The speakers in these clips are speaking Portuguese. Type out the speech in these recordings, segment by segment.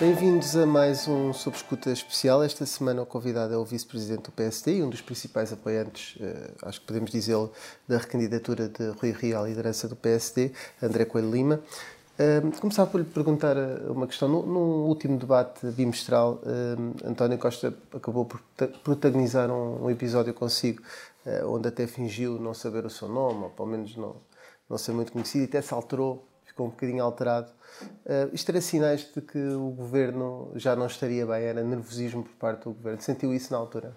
Bem-vindos a mais um Sob Escuta especial. Esta semana o convidado é o vice-presidente do PSD e um dos principais apoiantes, eh, acho que podemos dizê-lo, da recandidatura de Rui Rio à liderança do PSD, André Coelho Lima. Uh, começava por lhe perguntar eh, uma questão. No, último debate bimestral, António Costa acabou por protagonizar um, episódio consigo, onde até fingiu não saber o seu nome, ou pelo menos não, não ser muito conhecido, e até se alterou, ficou um bocadinho alterado Uh, isto era sinais de que o governo já não estaria bem, era nervosismo por parte do governo. Sentiu isso na altura?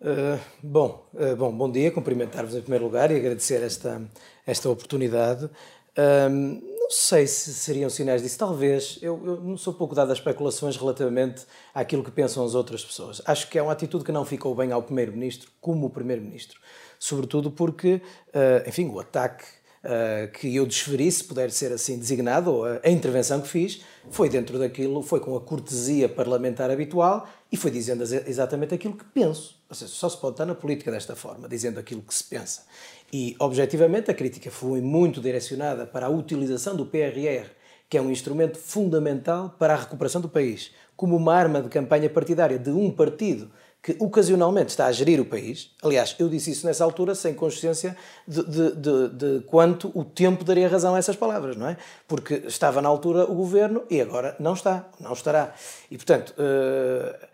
Uh, bom, uh, bom, bom dia, cumprimentar-vos em primeiro lugar e agradecer esta, esta oportunidade. não sei se seriam sinais disso, talvez. Eu, eu, não sou pouco dado a especulações relativamente àquilo que pensam as outras pessoas. Acho que é uma atitude que não ficou bem ao Primeiro-Ministro, como o Primeiro-Ministro. Sobretudo porque, enfim, o ataque uh, que eu desferi, se puder ser assim designado, a, intervenção que fiz, foi dentro daquilo, foi com a cortesia parlamentar habitual e foi dizendo exatamente aquilo que penso. Ou seja, só se pode estar na política desta forma, dizendo aquilo que se pensa. E, objetivamente, a crítica foi muito direcionada para a utilização do PRR, que é um instrumento fundamental para a recuperação do país, como uma arma de campanha partidária de um partido que ocasionalmente está a gerir o país. Aliás, eu disse isso nessa altura sem consciência de, de, de, de, quanto o tempo daria razão a essas palavras, não é? Porque estava na altura o governo e agora não está, não estará. E, portanto, uh,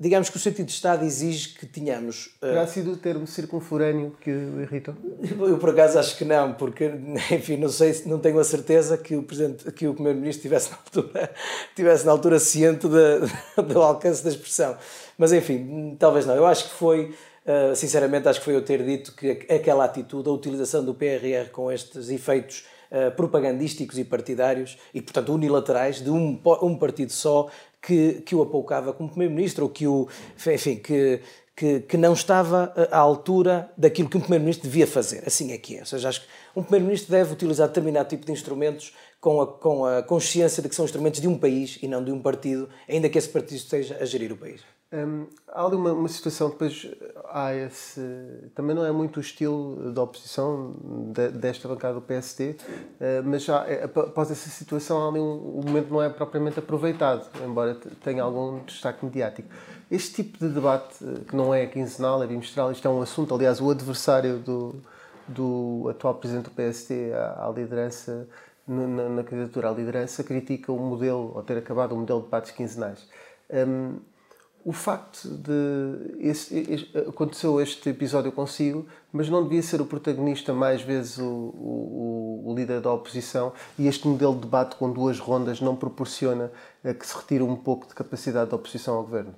digamos que o sentido de Estado exige que tenhamos. Uh... Terá sido o termo circunforâneo que o irritou? Eu, por acaso, acho que não, porque, enfim, não sei, não tenho a certeza que o, presidente, que o Primeiro-Ministro tivesse na altura, tivesse na altura ciente do alcance da expressão. Mas enfim, talvez não. Eu acho que foi, uh, sinceramente, acho que foi eu ter dito que aquela atitude, a utilização do PRR com estes efeitos uh, propagandísticos e partidários e, portanto, unilaterais de um, partido só que, que o apoucava como Primeiro-Ministro ou que o. Enfim, que. Que, que, não estava à altura daquilo que um Primeiro-Ministro devia fazer. Assim é que é. Ou seja, acho que um Primeiro-Ministro deve utilizar determinado tipo de instrumentos com a, com a consciência de que são instrumentos de um país e não de um partido, ainda que esse partido esteja a gerir o país. Hum, há ali uma, uma, situação, depois há esse. Também não é muito o estilo da oposição de, desta bancada do PSD, hum, mas já, é, após essa situação, há ali um, um momento não é propriamente aproveitado, embora tenha algum destaque mediático. Este tipo de debate, eh, que não é quinzenal, é bimestral, isto é um assunto, aliás, o adversário do, do atual presidente do PSD à, à liderança, na, na, candidatura à liderança, critica o modelo, ou ter acabado o modelo de debates quinzenais. Um, o facto de esse, aconteceu este episódio consigo, mas não devia ser o protagonista mais vezes o, o, o, líder da oposição e este modelo de debate com duas rondas não proporciona que se retire um pouco de capacidade da oposição ao governo?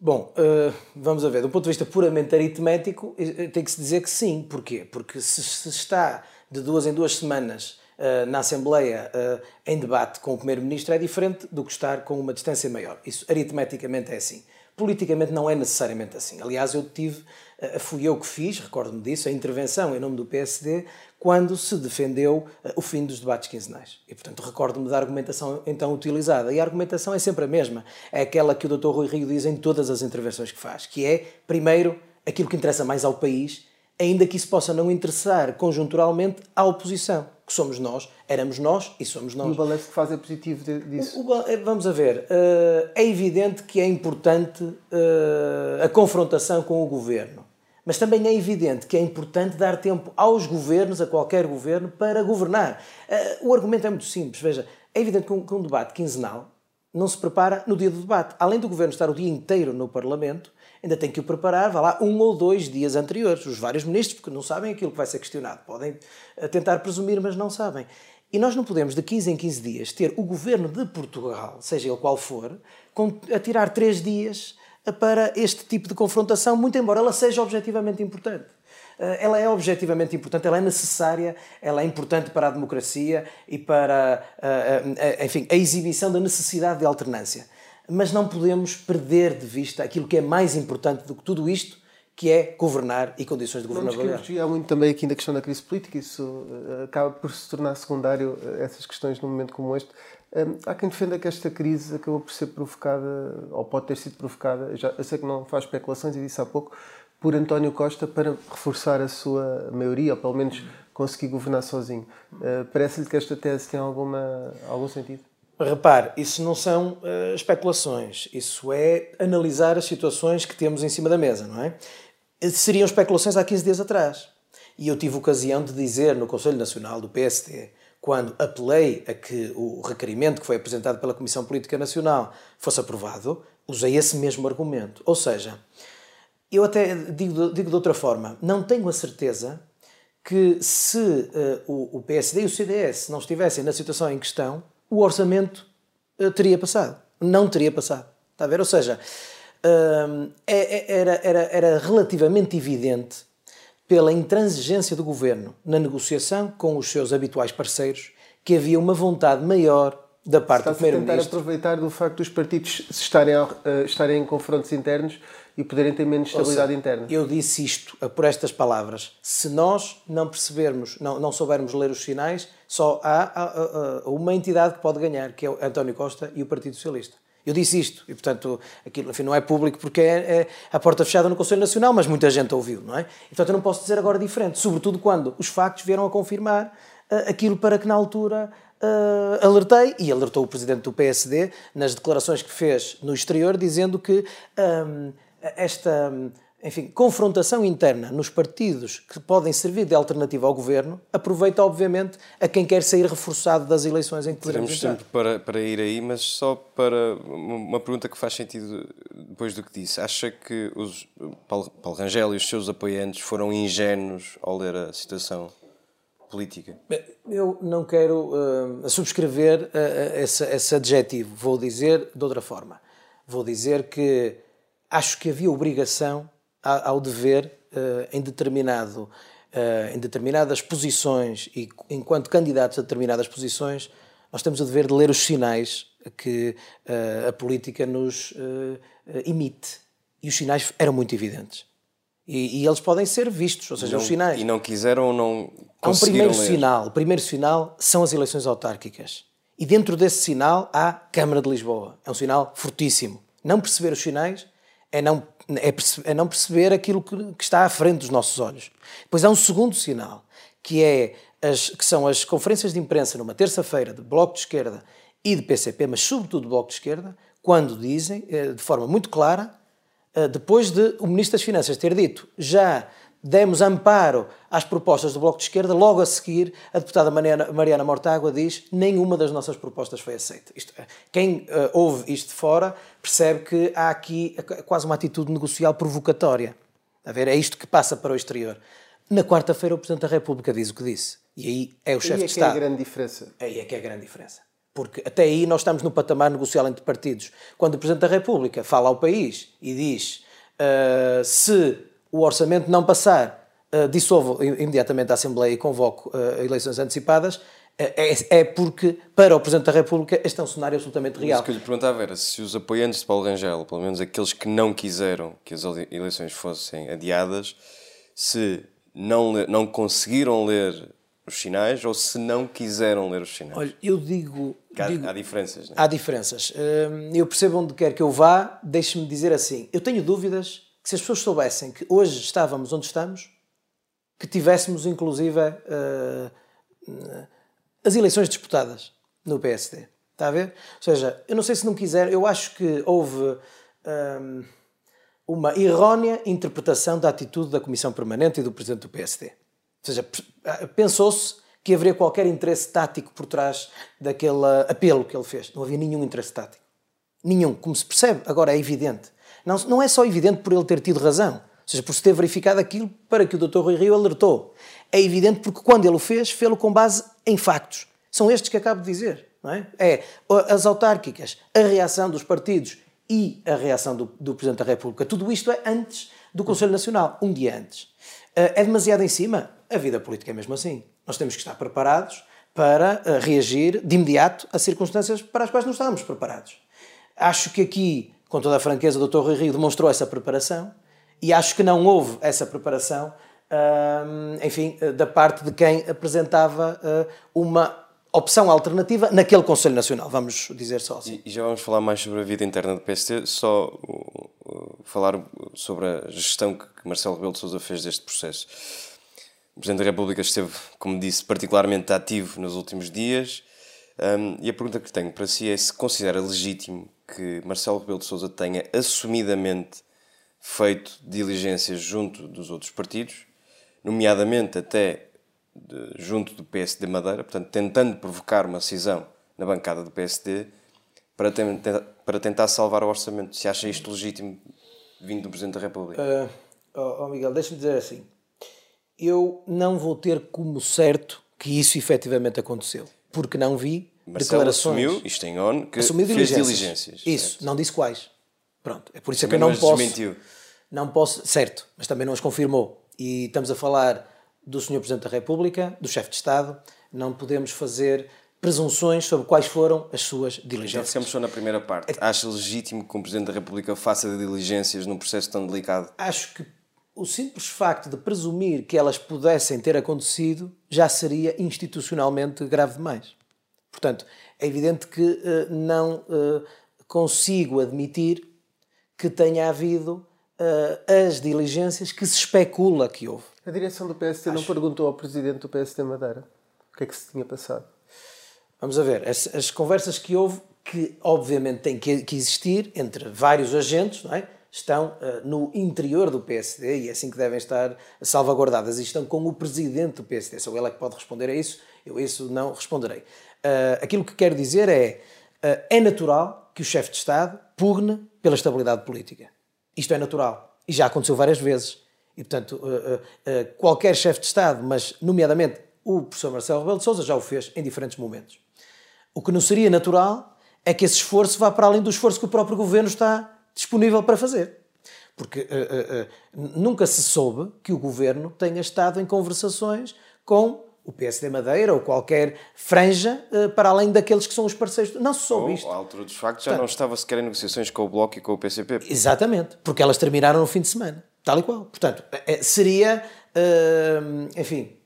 Bom, uh, vamos a ver. Do ponto de vista puramente aritmético, eh, tem que se dizer que sim. Porquê? Porque se, está de duas em duas semanas eh, na Assembleia uh, em debate com o Primeiro-Ministro é diferente do que estar com uma distância maior. Isso aritmeticamente é assim. Politicamente não é necessariamente assim. Aliás, eu tive, uh, fui eu que fiz, recordo-me disso, a intervenção em nome do PSD quando se defendeu o fim dos debates quinzenais. E, portanto, recordo-me da argumentação então utilizada. E a argumentação é sempre a mesma. É aquela que o Dr. Rui Rio diz em todas as intervenções que faz, que é, primeiro, aquilo que interessa mais ao país, ainda que isso possa não interessar conjunturalmente à oposição que somos nós, éramos nós e somos nós. E o balanço que faz é positivo disso? O, o, eh, vamos a ver, uh, é evidente que é importante uh, a confrontação com o governo, mas também é evidente que é importante dar tempo aos governos, a qualquer governo, para governar. O argumento é muito simples, veja, é evidente que um, que um debate quinzenal não se prepara no dia do debate. Além do governo estar o dia inteiro no Parlamento, ainda tem que o preparar, vá lá, um ou dois dias anteriores. Os vários ministros, porque não sabem aquilo que vai ser questionado. Podem eh, tentar presumir, mas não sabem. E nós não podemos, de 15 em 15 dias, ter o governo de Portugal, seja ele qual for, a tirar três dias eh, para este tipo de confrontação, muito embora ela seja objetivamente importante. Eh, ela é objetivamente importante, ela é necessária, ela é importante para a democracia e para, enfim, a exibição da necessidade de alternância mas não podemos perder de vista aquilo que é mais importante do que tudo isto, que é governar e condições de governabilidade. Há muito também aqui na questão da crise política, isso eh, acaba por se tornar secundário, eh, essas questões num momento como este. Hum, há quem defenda que esta crise acabou por ser provocada, ou pode ter sido provocada, já, eu sei que não faz especulações e disse há pouco, por António Costa para reforçar a sua maioria, ou pelo menos conseguir governar sozinho. Uh, Parece-lhe que esta tese tem alguma, algum sentido? Repare, isso não são uh, especulações, isso é analisar as situações que temos em cima da mesa, não é? Seriam especulações há 15 dias atrás. E eu tive ocasião de dizer no Conselho Nacional do PSD, quando apelei a que o requerimento que foi apresentado pela Comissão Política Nacional fosse aprovado, usei esse mesmo argumento. Ou seja, eu até digo, digo de outra forma, não tenho a certeza que se uh, o, o, PSD e o CDS não estivessem na situação em questão, o orçamento uh, teria passado. Não teria passado. Está a ver? Ou seja, uh, era, era, era relativamente evidente pela intransigência do governo na negociação com os seus habituais parceiros que havia uma vontade maior da parte do Primeiro-Ministro. tentar aproveitar do facto dos partidos estarem, uh, estarem em confrontos internos e poderem ter menos estabilidade seja, interna. Eu disse isto por estas palavras. Se nós não percebermos, não, não soubermos ler os sinais, só há, há, há uma entidade que pode ganhar, que é o António Costa e o Partido Socialista. Eu disse isto, e portanto, aquilo enfim, não é público porque é, é a porta fechada no Conselho Nacional, mas muita gente ouviu, não é? E, portanto, eu não posso dizer agora diferente, sobretudo quando os factos vieram a confirmar uh, aquilo para que na altura uh, alertei, e alertou o presidente do PSD nas declarações que fez no exterior, dizendo que um, esta enfim, confrontação interna nos partidos que podem servir de alternativa ao governo, aproveita, obviamente, a quem quer sair reforçado das eleições em que Teremos tempo para, para ir aí, mas só para uma pergunta que faz sentido depois do que disse. Acha que os, Paulo, Paulo Rangel e os seus apoiantes foram ingênuos ao ler a situação? política? Eu não quero uh, subscrever uh, esse, esse adjetivo. Vou dizer de outra forma. Vou dizer que acho que havia obrigação ao dever uh, em determinado em determinadas posições e enquanto candidatos a determinadas posições nós temos o dever de ler os sinais que a política nos emite e os sinais eram muito evidentes e, e, eles podem ser vistos, ou seja, não, os sinais. E não quiseram ou não Há um primeiro ler. sinal. O primeiro sinal são as eleições autárquicas. E dentro desse sinal há Câmara de Lisboa. É um sinal fortíssimo. Não perceber os sinais é não, é, perceber, é não perceber aquilo que, que, está à frente dos nossos olhos. Depois há um segundo sinal, que, é as, que são as conferências de imprensa numa terça-feira de Bloco de Esquerda e de PCP, mas sobretudo Bloco de Esquerda, quando dizem, eh, de forma muito clara, eh, depois de o Ministro das Finanças ter dito já demos amparo às propostas do Bloco de Esquerda, logo a seguir a deputada Mariana, Mariana Mortágua diz nenhuma das nossas propostas foi aceita. Isto, eh, quem uh, ouve isto de fora percebe que há aqui quase uma atitude negocial provocatória. A ver, é isto que passa para o exterior. Na quarta-feira o Presidente da República diz o que disse. E aí é o chefe é de Estado. Aí é que é a grande diferença. Aí é que é a grande diferença. Porque até aí nós estamos no patamar negocial entre partidos. Quando o Presidente da República fala ao país e diz uh, se o orçamento não passar, uh, dissolvo imediatamente a Assembleia e convoco uh, eleições antecipadas, é, é, porque, para o Presidente da República, este é um cenário absolutamente real. Mas o que eu lhe perguntava era se os apoiantes de Paulo Rangel, pelo menos aqueles que não quiseram que as eleições fossem adiadas, se não, não conseguiram ler os sinais ou se não quiseram ler os sinais? Olha, eu digo. Há, digo, há diferenças, não é? Há diferenças. Hum, eu percebo onde quer que eu vá, deixe-me dizer assim. Eu tenho dúvidas que se as pessoas soubessem que hoje estávamos onde estamos, que tivéssemos inclusive uh, as eleições disputadas no PSD. Está a ver? Ou seja, eu não sei se não quiser, eu acho que houve. Um, uma errónea interpretação da atitude da Comissão Permanente e do Presidente do PSD. Ou seja, ah, pensou-se que haveria qualquer interesse tático por trás daquele apelo que ele fez. Não havia nenhum interesse tático. Nenhum. Como se percebe, agora é evidente. Não, não é só evidente por ele ter tido razão, ou seja, por se ter verificado aquilo para que o Dr. Rui Rio alertou. É evidente porque quando ele o fez, fez-o com base em factos. São estes que acabo de dizer. Não é? é as autárquicas, a reação dos partidos e a reação do, do Presidente da República. Tudo isto é antes do Conselho Nacional, um dia antes. Ah, é demasiado em cima? A vida política é mesmo assim. Nós temos que estar preparados para uh, reagir de imediato a circunstâncias para as quais não estávamos preparados. Acho que aqui, com toda a franqueza, o Dr. Rui Rio demonstrou essa preparação e acho que não houve essa preparação, uh, enfim, da parte de quem apresentava uma opção alternativa naquele Conselho Nacional, vamos dizer só assim. E já vamos falar mais sobre a vida interna do PST, só falar sobre a gestão que Marcelo Rebelo de Sousa fez deste processo. O Presidente da República esteve, como disse, particularmente ativo nos últimos dias. Um, e a pergunta que tenho para si é se considera legítimo que Marcelo Rebelo de Sousa tenha assumidamente feito diligências junto dos outros partidos, nomeadamente até de, junto do PSD Madeira, portanto, tentando provocar uma cisão na bancada do PSD para, tentar, para tentar salvar o orçamento. Se acha isto legítimo vindo do Presidente da República? Uh, oh, oh Miguel, deixa-me dizer assim. Eu não vou ter como certo que isso efetivamente aconteceu, porque não vi Marcelo declarações. assumiu, isto em ONU, que assumiu fez diligências. diligências isso, certo. não disse quais. Pronto, é por isso é que eu não posso. Desmentiu. Não posso, certo, mas também não as confirmou. E estamos a falar do Sr. Presidente da República, do chefe de Estado, não podemos fazer presunções sobre quais foram as suas diligências. Então, ficamos só na primeira parte. É... Acha legítimo que um Presidente da República faça diligências num processo tão delicado? Acho que o simples facto de presumir que elas pudessem ter acontecido já seria institucionalmente grave demais. Portanto, é evidente que uh, não uh, consigo admitir que tenha havido uh, as diligências que se especula que houve. A direção do PST Acho... não perguntou ao presidente do PST Madeira o que é que se tinha passado? Vamos a ver, as, as conversas que houve, que obviamente têm que, que, existir entre vários agentes, é? estão uh, no interior do PSD e é assim que devem estar salvaguardadas e estão com o presidente do PSD. Só ele é que pode responder a isso, eu isso não responderei. Uh, aquilo que quero dizer é, uh, é natural que o chefe de Estado pugne pela estabilidade política. Isto é natural e já aconteceu várias vezes. E, portanto, qualquer chefe de Estado, mas nomeadamente o professor Marcelo Rebelo de Sousa já o fez em diferentes momentos. O que não seria natural é que esse esforço vá para além do esforço que o próprio governo está disponível para fazer. Porque uh, uh, uh, nunca se soube que o governo tenha estado em conversações com o PSD Madeira ou qualquer franja para além daqueles que são os parceiros. Não se soube ou, isto. À altura dos factos já Portanto, não estava sequer em negociações com o Bloco e com o PCP. Exatamente, porque elas terminaram no fim de semana. Tal e qual. Portanto, seria, enfim,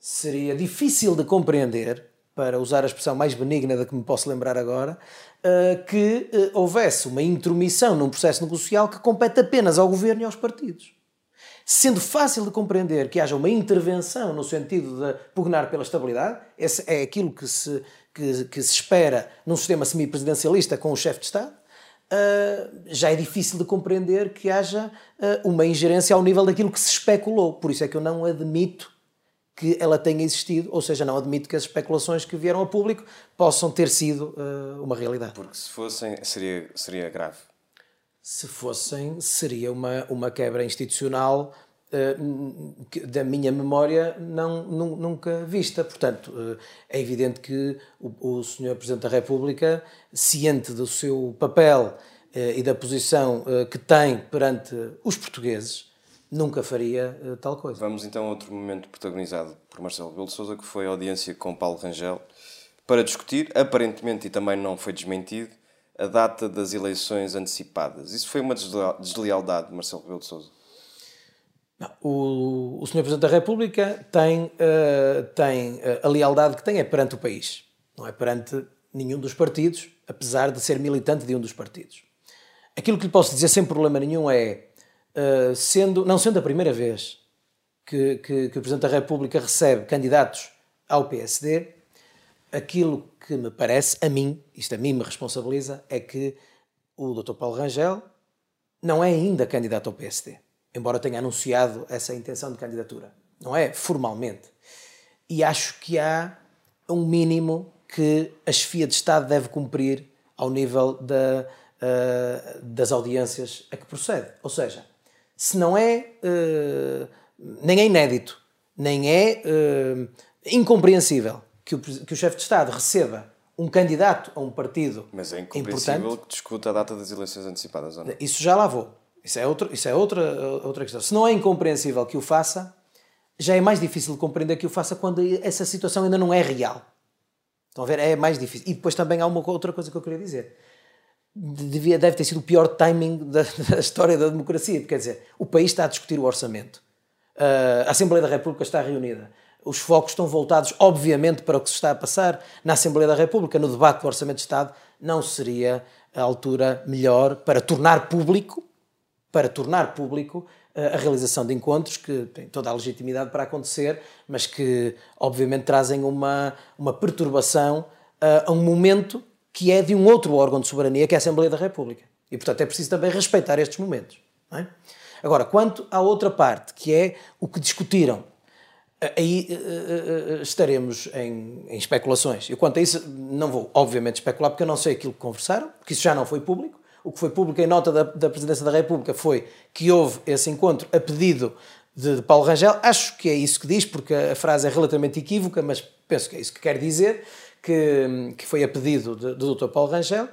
seria difícil de compreender para usar a expressão mais benigna da que me posso lembrar agora, eh, que eh, houvesse uma intromissão num processo negocial que compete apenas ao governo e aos partidos. Sendo fácil de compreender que haja uma intervenção no sentido de pugnar pela estabilidade, esse é aquilo que se, que, que se espera num sistema semipresidencialista com o chefe de Estado, uh, já é difícil de compreender que haja uh, uma ingerência ao nível daquilo que se especulou. Por isso é que eu não admito que ela tenha existido, ou seja, não admito que as especulações que vieram a público possam ter sido uh, uma realidade. Porque se fossem, seria, seria grave. Se fossem, seria uma, uma quebra institucional que, da minha memória não, nunca vista. Portanto, uh, é evidente que o, o Sr. Presidente da República, ciente do seu papel e da posição que tem perante os portugueses, nunca faria tal coisa. Vamos então a outro momento protagonizado por Marcelo Rebelo de Sousa, que foi a audiência com Paulo Rangel, para discutir, aparentemente e também não foi desmentido, a data das eleições antecipadas. Isso foi uma deslealdade de Marcelo Rebelo de Sousa? Não, o, o Sr. Presidente da República tem, uh, tem uh, a lealdade que tem é perante o país, não é perante nenhum dos partidos, apesar de ser militante de um dos partidos. Aquilo que lhe posso dizer sem problema nenhum é eh, sendo, não sendo a primeira vez que, que, que o Presidente da República recebe candidatos ao PSD, aquilo que me parece, a mim, isto a mim me responsabiliza, é que o Dr. Paulo Rangel não é ainda candidato ao PSD, embora tenha anunciado essa intenção de candidatura. Não é formalmente. E acho que há um mínimo que a chefia de Estado deve cumprir ao nível da, uh, das audiências a que procede. Ou seja, se não é uh, nem é inédito, nem é uh, incompreensível que o, que o chefe de Estado receba um candidato a um partido Mas é incompreensível que discuta a data das eleições antecipadas, ou não? Isso já lá vou. Isso é, outro, isso é outra, outra questão. Se não é incompreensível que o faça, já é mais difícil de compreender que o faça quando essa situação ainda não é real. Estão a ver? É mais difícil. E depois também há uma outra coisa que eu queria dizer devia, deve ter sido o pior timing da, da, história da democracia. Quer dizer, o país está a discutir o orçamento. Uh, a Assembleia da República está reunida. Os focos estão voltados, obviamente, para o que se está a passar na Assembleia da República. No debate do Orçamento de Estado, não seria a altura melhor para tornar público, para tornar público uh, a realização de encontros que têm toda a legitimidade para acontecer, mas que, obviamente, trazem uma, uma perturbação a um momento que é de um outro órgão de soberania, que é a Assembleia da República. E, portanto, é preciso também respeitar estes momentos. É? Agora, quanto à outra parte, que é o que discutiram, aí uh, uh, estaremos em, em, especulações. Eu, quanto a isso, não vou, obviamente, especular, porque eu não sei aquilo que conversaram, porque isso já não foi público. O que foi público em nota da, da Presidência da República foi que houve esse encontro a pedido de, de Paulo Rangel. Acho que é isso que diz, porque a frase é relativamente equívoca, mas penso que é isso que quer dizer, que, que foi a pedido do Dr. Paulo Rangel.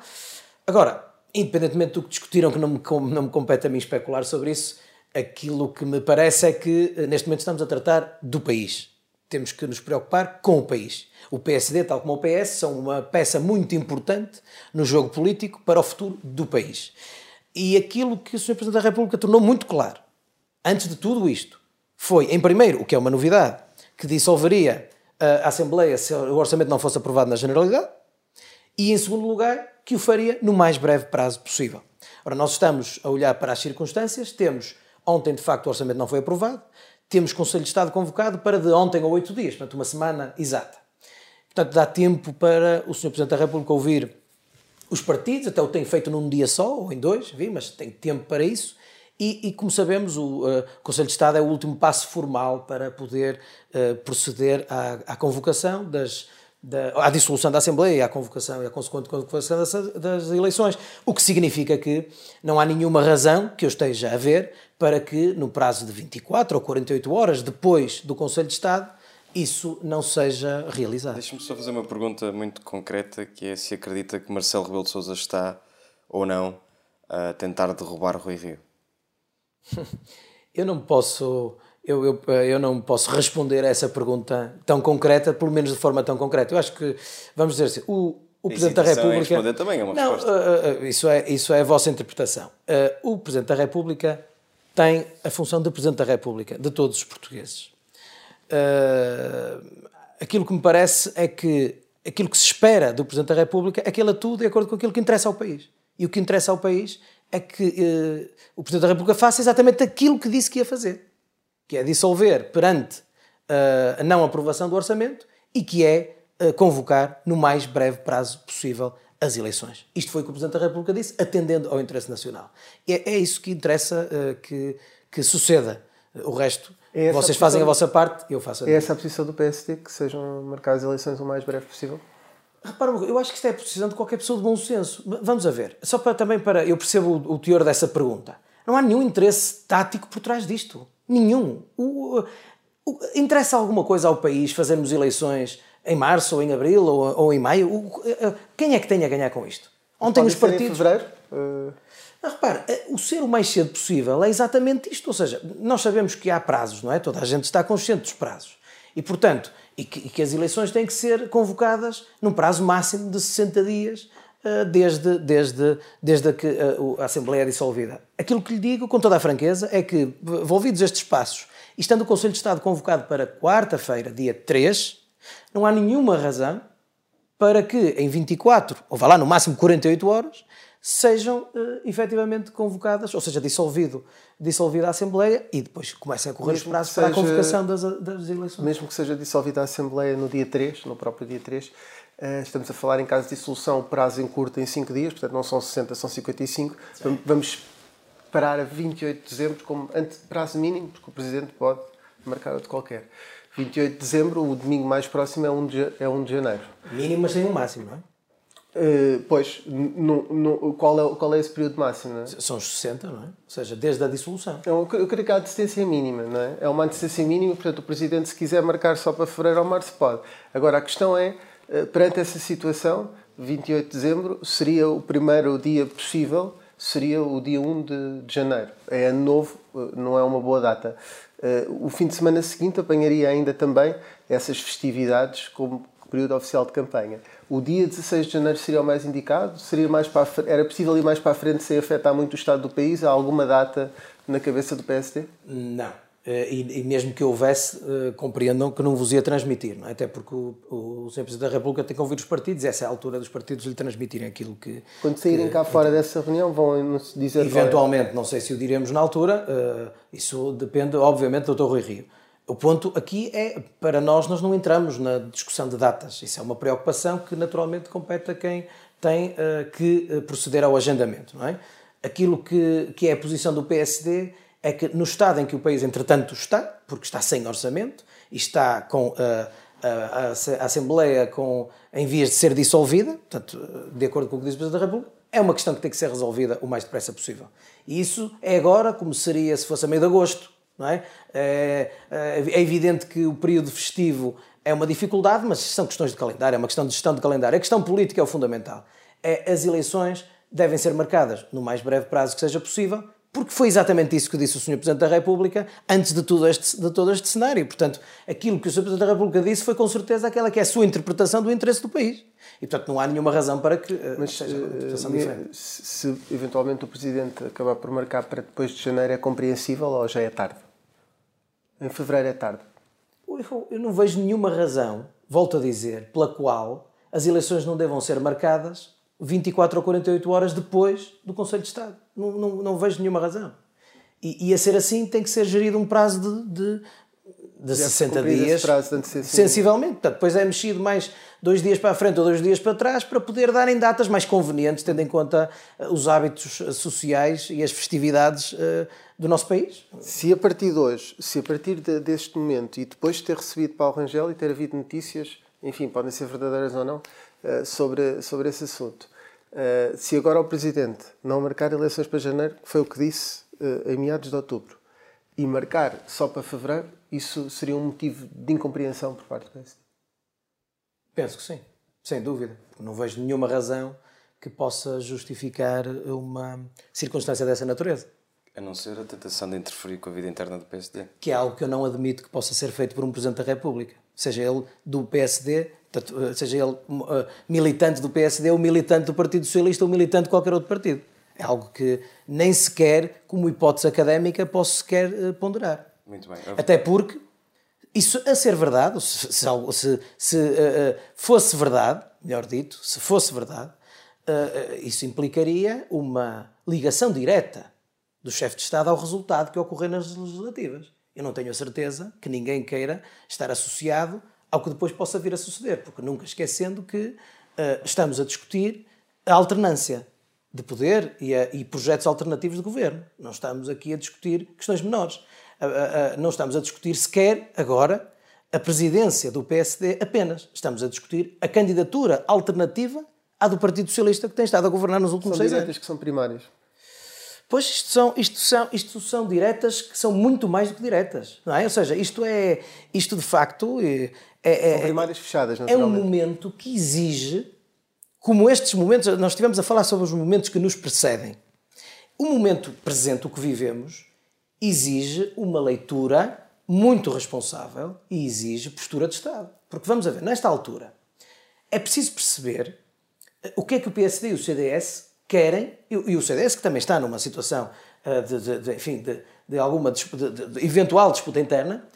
Agora, independentemente do que discutiram, que não me, não me compete a mim especular sobre isso, aquilo que me parece é que eh, neste momento estamos a tratar do país. Temos que nos preocupar com o país. O PSD, tal como o PS, são uma peça muito importante no jogo político para o futuro do país. E aquilo que o Sr. Presidente da República tornou muito claro, antes de tudo isto, foi, em primeiro, o que é uma novidade, que dissolveria a Assembleia se o orçamento não fosse aprovado na Generalidade, e, em segundo lugar, que o faria no mais breve prazo possível. Ora, nós estamos a olhar para as circunstâncias, temos, ontem de facto o orçamento não foi aprovado, temos Conselho de Estado convocado para de ontem a oito dias, portanto uma semana exata. Portanto, dá tempo para o Sr. Presidente da República ouvir os partidos, até o tem feito num dia só, ou em dois, vi, mas tem tempo para isso, e, e, como sabemos, o uh, Conselho de Estado é o último passo formal para poder uh, proceder à, à convocação das, da, à dissolução da Assembleia, à convocação e à consequente convocação das, das, eleições. O que significa que não há nenhuma razão que eu esteja a ver para que, no prazo de 24 ou 48 horas depois do Conselho de Estado, isso não seja realizado. Deixa-me só fazer uma pergunta muito concreta, que é se acredita que Marcelo Rebelo de Sousa está ou não a tentar derrubar Rui Rio. eu não posso eu, eu, eu não posso responder a essa pergunta tão concreta, pelo menos de forma tão concreta. Eu acho que, vamos dizer assim, o, o Presidente da República. responder também é uma não, resposta. Uh, uh, isso, é, isso é a vossa interpretação. Uh, o Presidente da República tem a função de Presidente da República, de todos os portugueses. aquilo que me parece é que aquilo que se espera do Presidente da República é que ele atue de acordo com aquilo que interessa ao país. E o que interessa ao país é que o Presidente da República faça exatamente aquilo que disse que ia fazer que é dissolver perante uh, a não aprovação do orçamento e que é uh, convocar no mais breve prazo possível as eleições. Isto foi o que o Presidente da República disse, atendendo ao interesse nacional. É, é isso que interessa uh, que, que suceda. O resto, é vocês fazem a vossa parte, eu faço a É essa a posição do PSD, que sejam marcadas as eleições o mais breve possível? Repara, eu acho que isto é a posição de qualquer pessoa de bom senso. Vamos a ver. Só para também para eu percebo o, o teor dessa pergunta. Não há nenhum interesse tático por trás disto. Nenhum. O, o, interessa alguma coisa ao país fazermos eleições em março, ou em abril, ou, ou em maio? O, eh, quem é que tem a ganhar com isto? Ontem Pode os partidos. Em fevereiro? Uh... Ah, repare, eh, o ser o mais cedo possível é exatamente isto. Ou seja, nós sabemos que há prazos, não é? Toda a gente está consciente dos prazos. E, portanto, e que, e que as eleições têm que ser convocadas num prazo máximo de 60 dias desde, desde, desde que a Assembleia é dissolvida. Aquilo que lhe digo, com toda a franqueza, é que, envolvidos estes passos, e estando o Conselho de Estado convocado para quarta-feira, dia 3, não há nenhuma razão para que em 24, ou vá lá no máximo 48 horas, sejam uh, efetivamente convocadas, ou seja, dissolvido, dissolvida a Assembleia e depois comecem a correr mesmo os prazos para a convocação das, das eleições. Mesmo que seja dissolvida a Assembleia no dia 3, no próprio dia 3, Uh, estamos a falar em caso de dissolução, prazo em curto em 5 dias, portanto não são 60, são 55. Sim. Vamos parar a 28 de dezembro como prazo mínimo, porque o Presidente pode marcar outro qualquer. 28 de dezembro, o domingo mais próximo é 1 de, é 1 de janeiro. Mínimo, mas sem um máximo, não é? Uh, pois, no, no, qual, é, qual é esse período máximo? É? São os 60, não é? Ou seja, desde a dissolução. Eu, eu creio que a antecedência mínima, não é? É uma antecedência mínima, portanto, o Presidente, se quiser marcar só para fevereiro ou março, pode. Agora, a questão é eh, perante essa situação, 28 de dezembro seria o primeiro dia possível, seria o dia 1 de, de janeiro. É ano novo, eh, não é uma boa data. Eh, o fim de semana seguinte apanharia ainda também essas festividades como período oficial de campanha. O dia 16 de janeiro seria o mais indicado? Seria mais para era possível ir mais para a frente sem afetar muito o estado do país? Há alguma data na cabeça do PSD? Não. Eh, e, e, mesmo que houvesse, uh, compreendam que não vos ia transmitir, é? até porque o, o, Sr. Presidente da República tem que ouvir os partidos, essa é a altura dos partidos lhe transmitirem aquilo que. Quando saírem que, cá fora dessa reunião, vão dizer. Eventualmente, não sei se o diremos na altura, uh, isso depende, obviamente, do Dr. Rui Rio. O ponto aqui é, para nós, nós não entramos na discussão de datas. Isso é uma preocupação que naturalmente compete a quem tem uh, que proceder ao agendamento. Não é? Aquilo que, que é a posição do PSD é que no estado em que o país, entretanto, está, porque está sem orçamento e está com uh, a, a, Assembleia com, em vias de ser dissolvida, portanto, de acordo com o que diz o Presidente da República, é uma questão que tem que ser resolvida o mais depressa possível. E isso é agora, como seria se fosse a meio de agosto. Não é? É, é evidente que o período festivo é uma dificuldade, mas são questões de calendário, é uma questão de gestão de calendário. A questão política é o fundamental. É, as eleições devem ser marcadas no mais breve prazo que seja possível, porque foi exatamente isso que disse o Sr. Presidente da República antes de, tudo este, de todo este cenário. Portanto, aquilo que o Sr. Presidente da República disse foi com certeza aquela que é a sua interpretação do interesse do país. E, portanto, não há nenhuma razão para que uh, Mas, seja uma interpretação uh, diferente. Se eventualmente o Presidente acabar por marcar para depois de janeiro, é compreensível ou já é tarde? Em fevereiro é tarde? Eu, eu não vejo nenhuma razão, volto a dizer, pela qual as eleições não devam ser marcadas 24 ou 48 horas depois do Conselho de Estado. Não, não, não vejo nenhuma razão. E, e, a ser assim tem que ser gerido um prazo de, de, de 60 dias. Prazo de sensivelmente. Portanto, depois é mexido mais dois dias para a frente ou dois dias para trás para poder darem datas mais convenientes, tendo em conta eh, os hábitos eh, sociais e as festividades uh, do nosso país. Se a partir de hoje, se a partir de, deste momento e depois de ter recebido Paulo Rangel e ter havido notícias, enfim, podem ser verdadeiras ou não, uh, sobre, sobre esse assunto, uh, se agora o Presidente não marcar eleições para janeiro, que foi o que disse em meados de outubro, e marcar só para fevereiro, isso seria um motivo de incompreensão por parte do PSD? Penso que sim, sem dúvida. Não vejo nenhuma razão que possa justificar uma circunstância dessa natureza. A não ser a tentação de interferir com a vida interna do PSD. Que é algo que eu não admito que possa ser feito por um Presidente da República. Seja ele do PSD, seja ele uh, militante do PSD ou militante do Partido Socialista ou militante de qualquer outro partido. É algo que nem sequer, como hipótese académica, posso sequer uh, ponderar. Muito bem. Até porque isso a ser verdade, se, se, se uh, fosse verdade, melhor dito, se fosse verdade, uh, isso implicaria uma ligação direta do chefe de Estado ao resultado que ocorrer nas legislativas. Eu não tenho a certeza que ninguém queira estar associado ao que depois possa vir a suceder, porque nunca esquecendo que uh, estamos a discutir a alternância de poder e, a, e projetos alternativos de governo. Não estamos aqui a discutir questões menores não estamos a discutir sequer agora a presidência do PSD apenas. Estamos a discutir a candidatura alternativa à do Partido Socialista que tem estado a governar nos últimos são seis anos. que são primárias. Pois isto são, isto, são, isto são diretas que são muito mais do que diretas. Não é? Ou seja, isto é. Isto de facto. É, é, são primárias fechadas, É um momento que exige. Como estes momentos. Nós estivemos a falar sobre os momentos que nos precedem. O momento presente, o que vivemos, exige uma leitura muito responsável e exige postura de Estado. Porque vamos a ver, nesta altura, é preciso perceber eh, o que é que o PSD e o CDS querem, e o CDS que também está numa situação eh, de, de, de enfim, de, de alguma disputa, eventual disputa interna,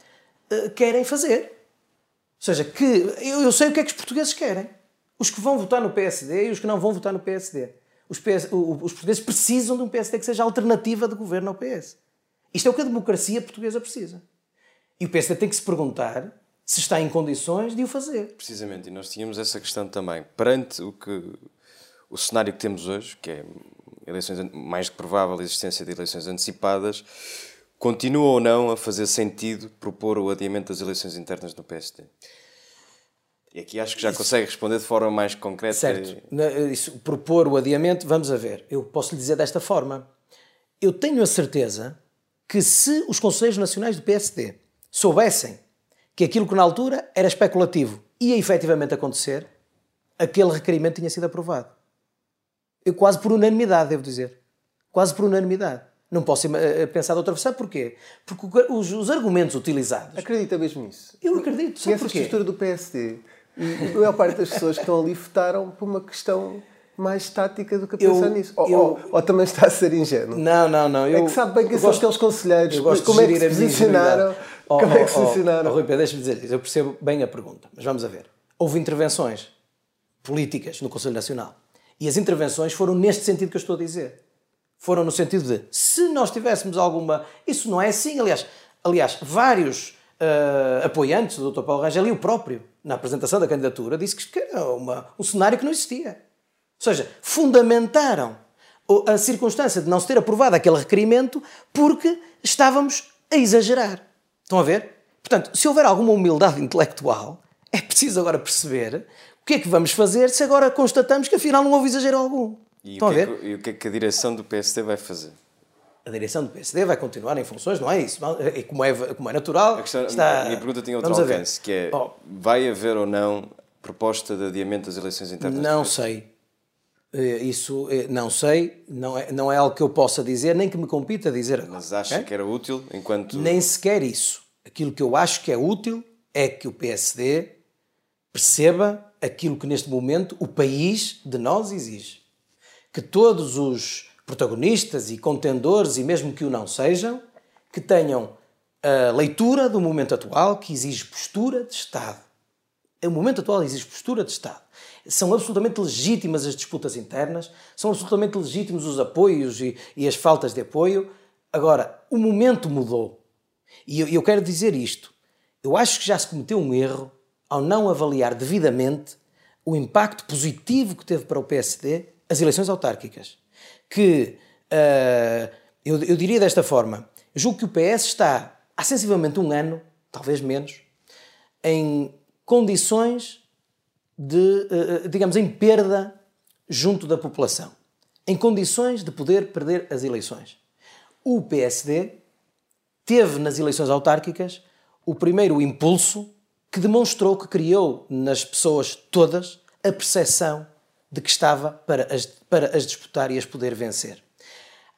eh, querem fazer. Ou seja, que eu, eu sei o que é que os portugueses querem. Os que vão votar no PSD e os que não vão votar no PSD. Os, PS, os portugueses precisam de um PSD que seja alternativa de governo ao PS. Isto é o que a democracia portuguesa precisa. E o PSD tem que se perguntar se está em condições de o fazer. Precisamente, e nós tínhamos essa questão também. Perante o que o cenário que temos hoje, que é eleições mais que provável a existência de eleições antecipadas, continua ou não a fazer sentido propor o adiamento das eleições internas no PSD? E aqui acho que já Isso. consegue responder de forma mais concreta. Certo. Isso, propor o adiamento, vamos a ver. Eu posso lhe dizer desta forma. Eu tenho a certeza que se os Conselheiros Nacionais do PSD soubessem que aquilo que na altura era especulativo ia efetivamente acontecer, aquele requerimento tinha sido aprovado. Eu quase por unanimidade, devo dizer. Quase por unanimidade. Não posso eh, pensar de outra. Sabe porquê? Porque os, os, argumentos utilizados... Acredita mesmo nisso? Eu acredito. Sabe e essa porquê? estrutura do PSD, e a maior parte das pessoas que estão ali votaram por uma questão mais tática do que pensar eu, nisso. Ou, eu, ou, ou, também está a ser ingênuo. Não, não, não. Eu, é que sabe bem que são aqueles conselheiros. como é que se posicionaram? Oh, como é que se posicionaram? Oh, Rui deixa-me dizer isso. Eu percebo bem a pergunta, mas vamos a ver. Houve intervenções políticas no Conselho Nacional. E as intervenções foram neste sentido que eu estou a dizer. Foram no sentido de, se nós tivéssemos alguma... Isso não é assim, aliás. Aliás, vários uh, apoiantes do Dr. Paulo Rangel e o próprio, na apresentação da candidatura, disse que era uma, um cenário que não existia. Ou seja, fundamentaram a circunstância de não se ter aprovado aquele requerimento porque estávamos a exagerar. Estão a ver? Portanto, se houver alguma humildade intelectual, é preciso agora perceber que é que vamos fazer se agora constatamos que afinal não houve exagero algum. E Estão o, que a é ver? que, e o que é que a direção do PSD vai fazer? A direção do PSD vai continuar em funções, não é isso? E como é, como é natural. A, questão, está... a minha pergunta tinha outro Vamos alcance, que é, Oh. vai haver ou não proposta de adiamento das eleições internas? Não sei. Eh, Isso eh, não sei, não é, não é algo que eu possa dizer, nem que me compita dizer agora. Mas acha que era útil enquanto... Nem sequer isso. Aquilo que eu acho que é útil é que o PSD perceba aquilo que neste momento o país de nós exige. Que todos os protagonistas e contendores, e mesmo que o não sejam, que tenham a leitura do momento atual que exige postura de Estado. O momento atual exige postura de Estado. São absolutamente legítimas as disputas internas, são absolutamente legítimos os apoios e, e as faltas de apoio. Agora, o momento mudou. E eu, eu quero dizer isto. Eu acho que já se cometeu um erro ao não avaliar devidamente o impacto positivo que teve para o PSD as eleições autárquicas. Que, ah, eu, eu diria desta forma, julgo que o PS está há sensivelmente um ano, talvez menos, em condições de, eh, digamos, em perda junto da população, em condições de poder perder as eleições. O PSD teve nas eleições autárquicas o primeiro impulso que demonstrou que criou nas pessoas todas a percepção de que estava para as, para as disputar e as poder vencer.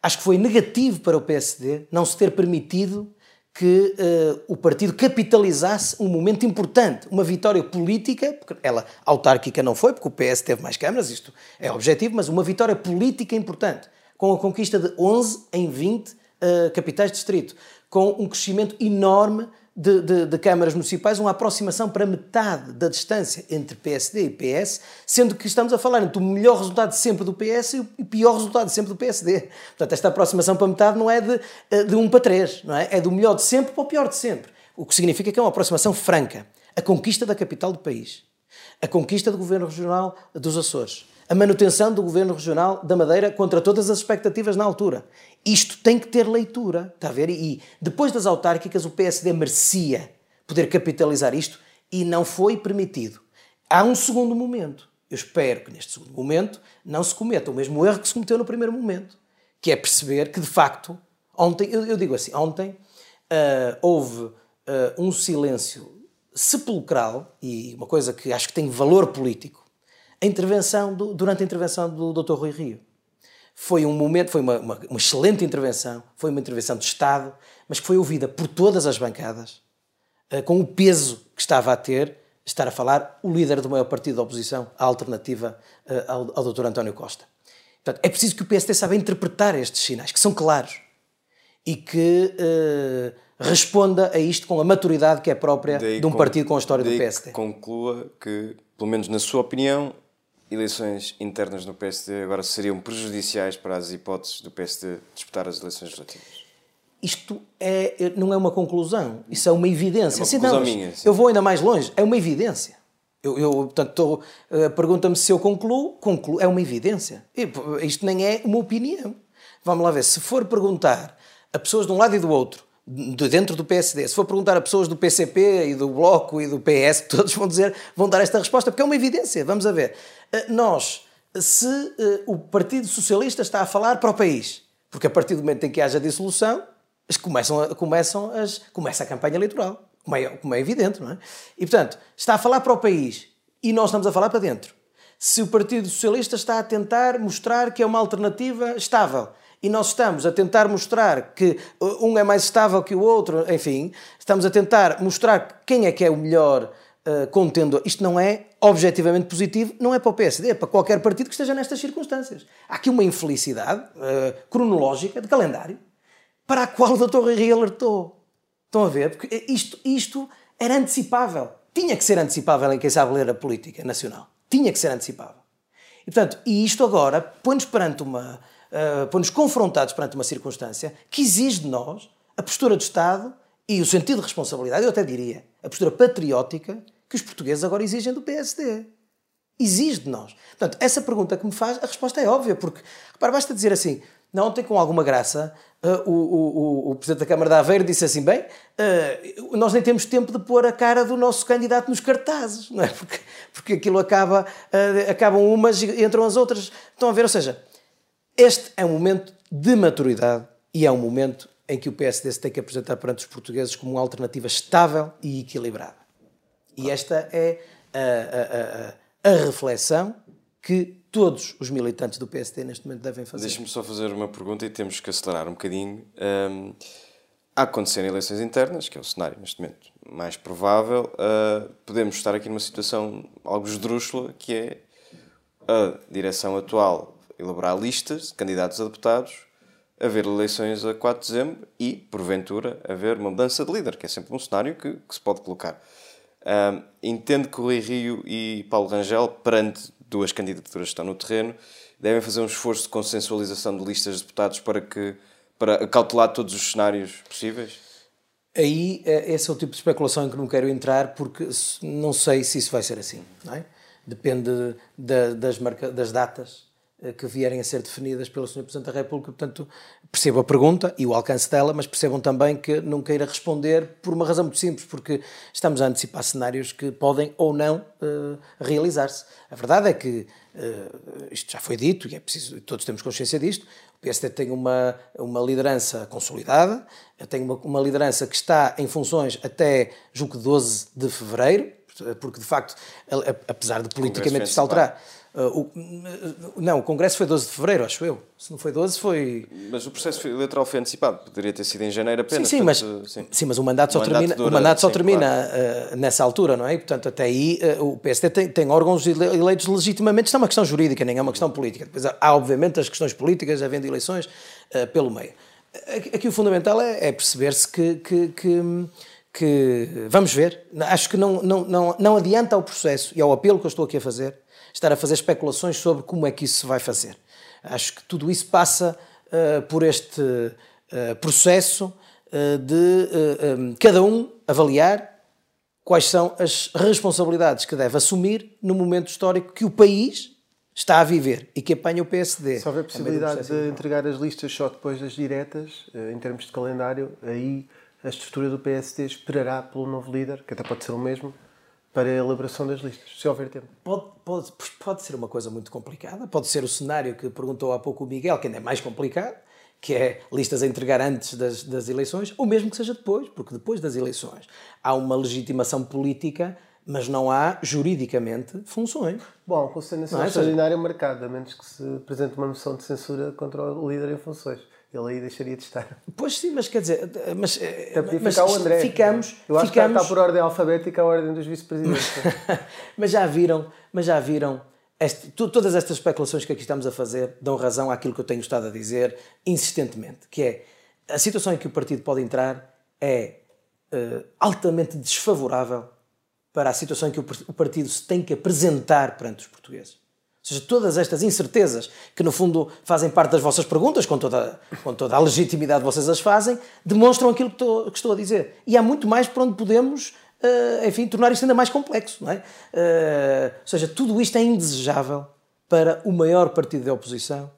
Acho que foi negativo para o PSD não se ter permitido que eh, o partido capitalizasse um momento importante, uma vitória política, porque ela autárquica não foi, porque o PS teve mais câmaras, isto é objetivo, mas uma vitória política importante, com a conquista de 11 em 20 eh, capitais de distrito, com um crescimento enorme de, de- de câmaras municipais, uma aproximação para metade da distância entre PSD e PS, sendo que estamos a falar entre o melhor resultado sempre do PS e o pior resultado sempre do PSD. Portanto, esta aproximação para metade não é de, eh, de 1 para 3, não é? É do melhor de sempre para o pior de sempre. O que significa que é uma aproximação franca. A conquista da capital do país. A conquista do governo regional dos Açores. A manutenção do governo regional da Madeira contra todas as expectativas na altura. Isto tem que ter leitura, está a ver? E depois das autárquicas, o PSD merecia poder capitalizar isto e não foi permitido. Há um segundo momento. Eu espero que neste segundo momento não se cometa o mesmo erro que se cometeu no primeiro momento, que é perceber que, de facto, ontem, eu, eu digo assim, ontem ah, houve ah, um silêncio sepulcral e uma coisa que acho que tem valor político, a intervenção do- durante a intervenção do Dr. Rui Rio. Foi um momento, foi uma, uma- uma excelente intervenção, foi uma intervenção de Estado, mas que foi ouvida por todas as bancadas, eh, com o peso que estava a ter estar a falar o líder do maior partido da oposição, a alternativa eh, ao, ao Dr. António Costa. Portanto, é preciso que o PSD saiba interpretar estes sinais, que são claros, e que eh, responda a isto com a maturidade que é própria Daí de um partido com a história do daí que PSD. conclua que, pelo menos na sua opinião, eleições internas no PSD agora seriam prejudiciais para as hipóteses do PSD disputar as eleições legislativas. Isto é, não é uma conclusão, isso é uma evidência. É uma conclusão mas minha, sim. Eu vou ainda mais longe, é uma evidência. Eu, eu portanto, eh, pergunta-me se eu concluo, concluo, é uma evidência. Isto nem é uma opinião. Vamos lá ver, se for perguntar a pessoas de um lado e do outro, de dentro do PSD, se for perguntar a pessoas do PCP e do Bloco e do PS, todos vão dizer, vão dar esta resposta, porque é uma evidência. Vamos a ver. Eh, Nós, se eh, o Partido Socialista está a falar para o país, porque a partir do momento em que haja dissolução, começam começam as, começa a campanha eleitoral, como é, como é evidente, não é? E, portanto, está a falar para o país e nós estamos a falar para dentro. Se o Partido Socialista está a tentar mostrar que é uma alternativa estável e nós estamos a tentar mostrar que uh, um é mais estável que o outro, enfim, estamos a tentar mostrar quem é que é o melhor uh, contendor. Isto não é objetivamente positivo, não é para o PSD, é para qualquer partido que esteja nestas circunstâncias. Há aqui uma infelicidade uh, cronológica de calendário para a qual o Dr. Rui alertou. Estão a ver? Porque isto, isto era antecipável. Tinha que ser antecipável em quem sabe ler a política nacional. Tinha que ser antecipável. E, portanto, e isto agora põe-nos perante uma. Uh, põe-nos confrontados perante uma circunstância que exige de nós a postura do Estado e o sentido de responsabilidade, eu até diria, a postura patriótica que os portugueses agora exigem do PSD. Exige de nós. Portanto, essa pergunta que me faz, a resposta é óbvia, porque, repara, basta dizer assim, não, ontem com alguma graça, uh, o, o, o, Presidente da Câmara de Aveiro disse assim, bem, uh, nós nem temos tempo de pôr a cara do nosso candidato nos cartazes, não é? Porque, porque aquilo acaba, uh, acabam umas e entram as outras. Estão a ver? Ou seja, este é um momento de maturidade e é um momento em que o PSD se tem que apresentar perante os portugueses como uma alternativa estável e equilibrada. E esta é a, a, a, a reflexão que todos os militantes do PSD neste momento devem fazer. Deixe-me só fazer uma pergunta e temos que acelerar um bocadinho. Um, a acontecer eleições internas, que é o cenário neste momento mais provável, uh, podemos estar aqui numa situação algo esdrúxula, que é a direção atual elaborar listas de candidatos a deputados, haver eleições a 4 de dezembro e, porventura, haver uma mudança de líder, que é sempre um cenário que, que se pode colocar. Uh, entendo que o Rui Rio e Paulo Rangel, perante duas candidaturas que estão no terreno, devem fazer um esforço de consensualização de listas de deputados para que para cautelar todos os cenários possíveis? Aí, é, esse é o tipo de especulação em que não quero entrar, porque não sei se isso vai ser assim. É? Depende da, das, marca, das datas eh, que vierem a ser definidas pelo Sr. Presidente da República. Portanto, percebo a pergunta e o alcance dela, mas percebam também que não queira responder por uma razão muito simples, porque estamos a antecipar cenários que podem ou não uh, realizar-se. A verdade é que, uh, isto já foi dito e é preciso, todos temos consciência disto, o PSD tem uma, uma liderança consolidada, tem uma, uma liderança que está em funções até, julgo 12 de fevereiro, porque de facto, apesar de politicamente se alterar Uh, o, não, o Congresso foi 12 de Fevereiro, acho eu. Se não foi 12, foi. Mas o processo eleitoral foi antecipado, poderia ter sido em janeiro apenas. Sim, sim, portanto, mas, sim. sim. mas o mandato só o termina, dura, o mandato só sim, termina claro. uh, nessa altura, não é? E, portanto, até aí uh, o PSD tem, tem, órgãos eleitos legitimamente. Isto é uma questão jurídica, nem é uma questão política. Depois há, obviamente, as questões políticas, havendo eleições pelo meio. Aqui o fundamental é, é perceber-se que, que, que que vamos ver, acho que não, não, não, não adianta ao processo e ao apelo que eu estou aqui a fazer estar a fazer especulações sobre como é que isso se vai fazer. Acho que tudo isso passa uh, por este uh, processo uh, de um, cada um avaliar quais são as responsabilidades que deve assumir no momento histórico que o país está a viver e que apanha o PSD. Se houver possibilidade de entregar as listas só depois das diretas, em termos de calendário, aí a estrutura do PSD esperará pelo novo líder, que até pode ser o mesmo, para a elaboração das listas, se houver tempo. Pode, pode, pode ser uma coisa muito complicada, pode ser o cenário que perguntou há pouco o Miguel, que ainda é mais complicado, que é listas a entregar antes das, das eleições, ou mesmo que seja depois, porque depois das eleições há uma legitimação política, mas não há juridicamente funções. Bom, com o Conselho Nacional é? Extraordinário marcado, a menos que se apresente uma moção de censura contra o líder em funções ele aí deixaria de estar. Pois sim, mas quer dizer, mas, mas ficar o André. ficamos. Eu acho ficamos... que está por ordem alfabética a ordem dos vice-presidentes. mas já viram, mas já viram, este, todas estas especulações que aqui estamos a fazer dão razão àquilo que eu tenho estado a dizer insistentemente, que é a situação em que o partido pode entrar é uh, altamente desfavorável para a situação em que o, o partido se tem que apresentar perante os portugueses. Ou seja, todas estas incertezas, que no fundo fazem parte das vossas perguntas, com toda, com toda a legitimidade vocês as fazem, demonstram aquilo que estou, que estou a dizer. E há muito mais para onde podemos, uh, enfim, tornar isto ainda mais complexo. Não é? Uh, ou seja, tudo isto é indesejável para o maior partido da oposição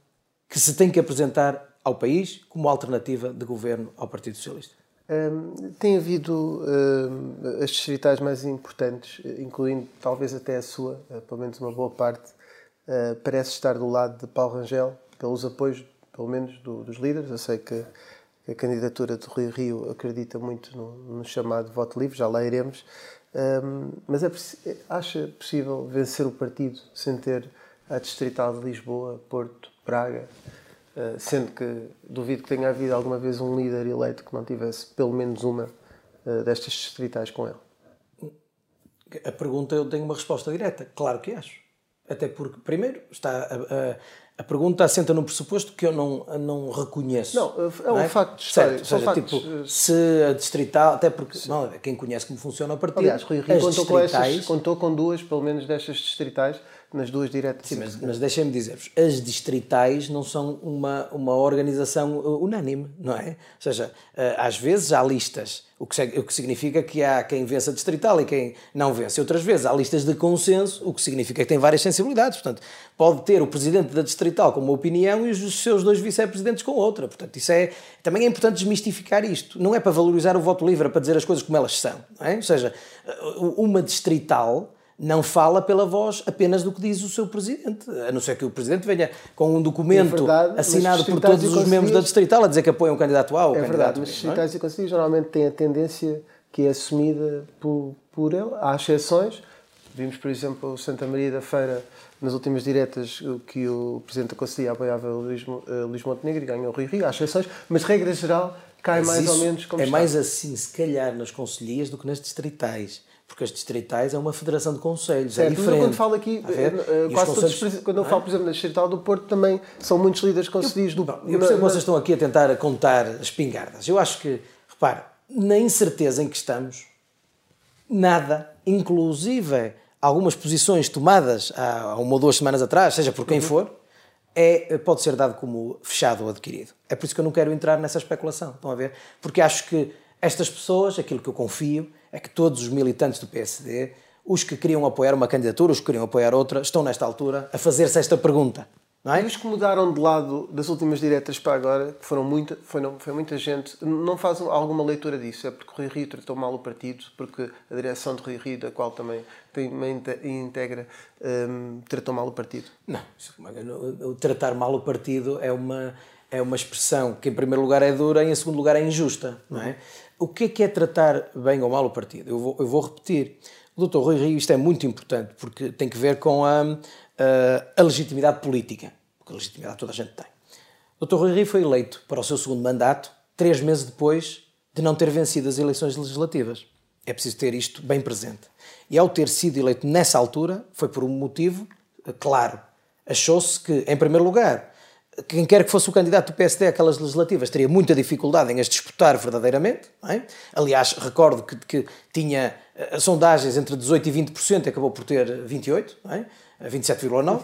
que se tem que apresentar ao país como alternativa de governo ao Partido Socialista. Um, tem havido um, as distritais mais importantes, incluindo talvez até a sua, uh, pelo menos uma boa parte, uh, parece estar do lado de Paulo Rangel, pelos apoios, pelo menos, do, dos líderes. Eu sei que a candidatura de Rui Rio acredita muito no, no chamado voto livre, já lá iremos. Um, mas é, acha possível vencer o partido sem ter a distrital de Lisboa, Porto, Praga? Uh, sendo que duvido que tenha havido alguma vez um líder eleito que não tivesse pelo menos uma uh, destas distritais com ele. A pergunta eu tenho uma resposta direta. Claro que acho. Até porque, primeiro, está a, a, a pergunta assenta num pressuposto que eu não, não reconheço. Não, é um não é? facto histórico. Certo, seja, tipo, se a distrital, até porque não, quem conhece como funciona o partido. Aliás, Rui Rio contou, distritais... com estas, contou com duas, pelo menos destas distritais, nas duas diretas. Sim, mas, mas deixem-me dizer-vos, as distritais não são uma, uma organização uh, unânime, não é? Ou seja, uh, às vezes há listas, o que, o que significa que há quem vence a distrital e quem não vence. Outras vezes há listas de consenso, o que significa que tem várias sensibilidades. Portanto, pode ter o presidente da distrital com uma opinião e os seus dois vice-presidentes com outra. Portanto, isso é, também é importante desmistificar isto. Não é para valorizar o voto livre, é para dizer as coisas como elas são. Não é? Ou seja, uh, uma distrital não fala pela voz apenas do que diz o seu presidente, a não ser que o presidente venha com um documento é verdade, assinado por todos os membros da distrital a dizer que apoiam o candidato A ou o é candidato verdade, B. Mas distritais é? e conselhos geralmente têm a tendência que é assumida por, por ele. Há exceções. Vimos, por exemplo, o Santa Maria da Feira, nas últimas diretas, que o Presidente da Conselhia apoiava o Luís, uh, Luís Montenegro e ganhou o Rui Rio. Há exceções, mas regra geral cai mas mais ou menos como É está. mais assim, se calhar, nas conselhias do que nas distritais porque as distritais é uma federação de conselhos, é certo, é diferente. quando falo aqui, eh, quase todos, quando eu falo, por exemplo, na distrital do Porto, também são muitos líderes conselhos do... Eu percebo que vocês estão aqui a tentar contar as pingardas. Eu acho que, repara, na incerteza em que estamos, nada, inclusive algumas posições tomadas há uma ou duas semanas atrás, seja por quem uhum. for, é, pode ser dado como fechado ou adquirido. É por isso que eu não quero entrar nessa especulação, estão a ver? Porque acho que estas pessoas, aquilo que eu confio, é que todos os militantes do PSD, os que queriam apoiar uma candidatura, os que queriam apoiar outra, estão nesta altura a fazer-se esta pergunta. Não é? E os que mudaram de lado das últimas diretas para agora, que foram muita, foi, não, foi muita gente, não fazem alguma leitura disso? É porque o Rui Rio tratou mal o partido, porque a direção de Rui Rio, da qual também tem, integra, um, tratou mal o partido? Não, é o tratar mal o partido é uma, é uma expressão que, em primeiro lugar, é dura e, em segundo lugar, é injusta. Não é? O que é que é tratar bem ou mal o partido? Eu vou, eu vou repetir. O doutor Rui Rio, isto é muito importante, porque tem que ver com a, a, a legitimidade política, porque a legitimidade toda a gente tem. O doutor Rui Rio foi eleito para o seu segundo mandato, três meses depois de não ter vencido as eleições legislativas. É preciso ter isto bem presente. E ao ter sido eleito nessa altura, foi por um motivo claro. Achou-se que, em primeiro lugar, quem quer que fosse o candidato do PSD àquelas legislativas teria muita dificuldade em as disputar verdadeiramente. É? Aliás, recordo que, que, tinha uh, sondagens entre 18% e 20% e acabou por ter 28%, é? 27,9%.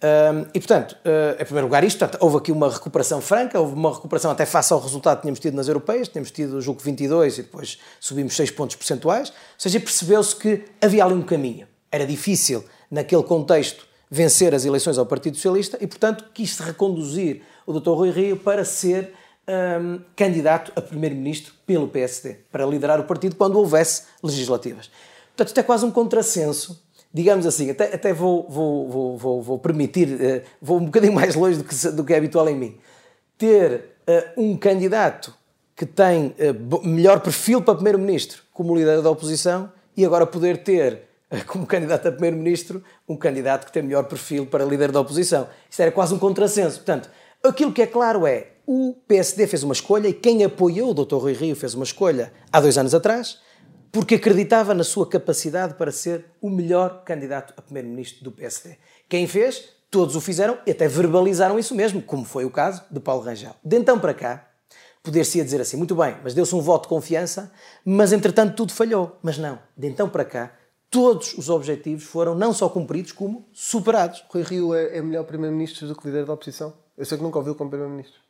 Um, e, portanto, uh, em primeiro lugar, isto, portanto, houve aqui uma recuperação franca, houve uma recuperação até face ao resultado que tínhamos tido nas europeias, tínhamos tido, julgo, 22 e depois subimos 6 pontos percentuais, ou seja, percebeu-se que havia ali um caminho. Era difícil, naquele contexto, vencer as eleições ao Partido Socialista e, portanto, quis reconduzir o Dr. Rui Rio para ser um, candidato a primeiro-ministro pelo PSD, para liderar o partido quando houvesse legislativas. Portanto, isto é quase um contrassenso, digamos assim, até, até vou, vou, vou, vou, permitir, uh, vou um bocadinho mais longe do que, do que é habitual em mim, ter uh, um candidato que tem uh, melhor perfil para primeiro-ministro como líder da oposição e agora poder ter como candidato a primeiro-ministro, um candidato que tem melhor perfil para líder da oposição. Isto era quase um contrassenso. Portanto, aquilo que é claro é, o PSD fez uma escolha e quem apoiou o Dr. Rui Rio fez uma escolha há dois anos atrás, porque acreditava na sua capacidade para ser o melhor candidato a primeiro-ministro do PSD. Quem fez, todos o fizeram e até verbalizaram isso mesmo, como foi o caso de Paulo Rangel. De então para cá, poder-se dizer assim, muito bem, mas deu-se um voto de confiança, mas entretanto tudo falhou. Mas não, de então para cá, todos os objetivos foram não só cumpridos, como superados. Rui Rio é, é melhor Primeiro-Ministro do que líder da oposição? Eu sei que nunca ouviu como Primeiro-Ministro.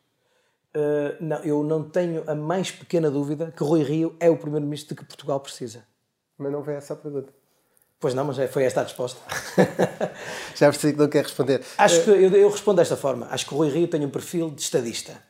Uh, não, eu não tenho a mais pequena dúvida que Rui Rio é o Primeiro-Ministro de que Portugal precisa. Mas não vem essa a pergunta. Pois não, mas é, foi esta a resposta. Já percebi que não quer responder. Acho que eu, eu, respondo desta forma. Acho que o Rui Rio tem um perfil de estadista.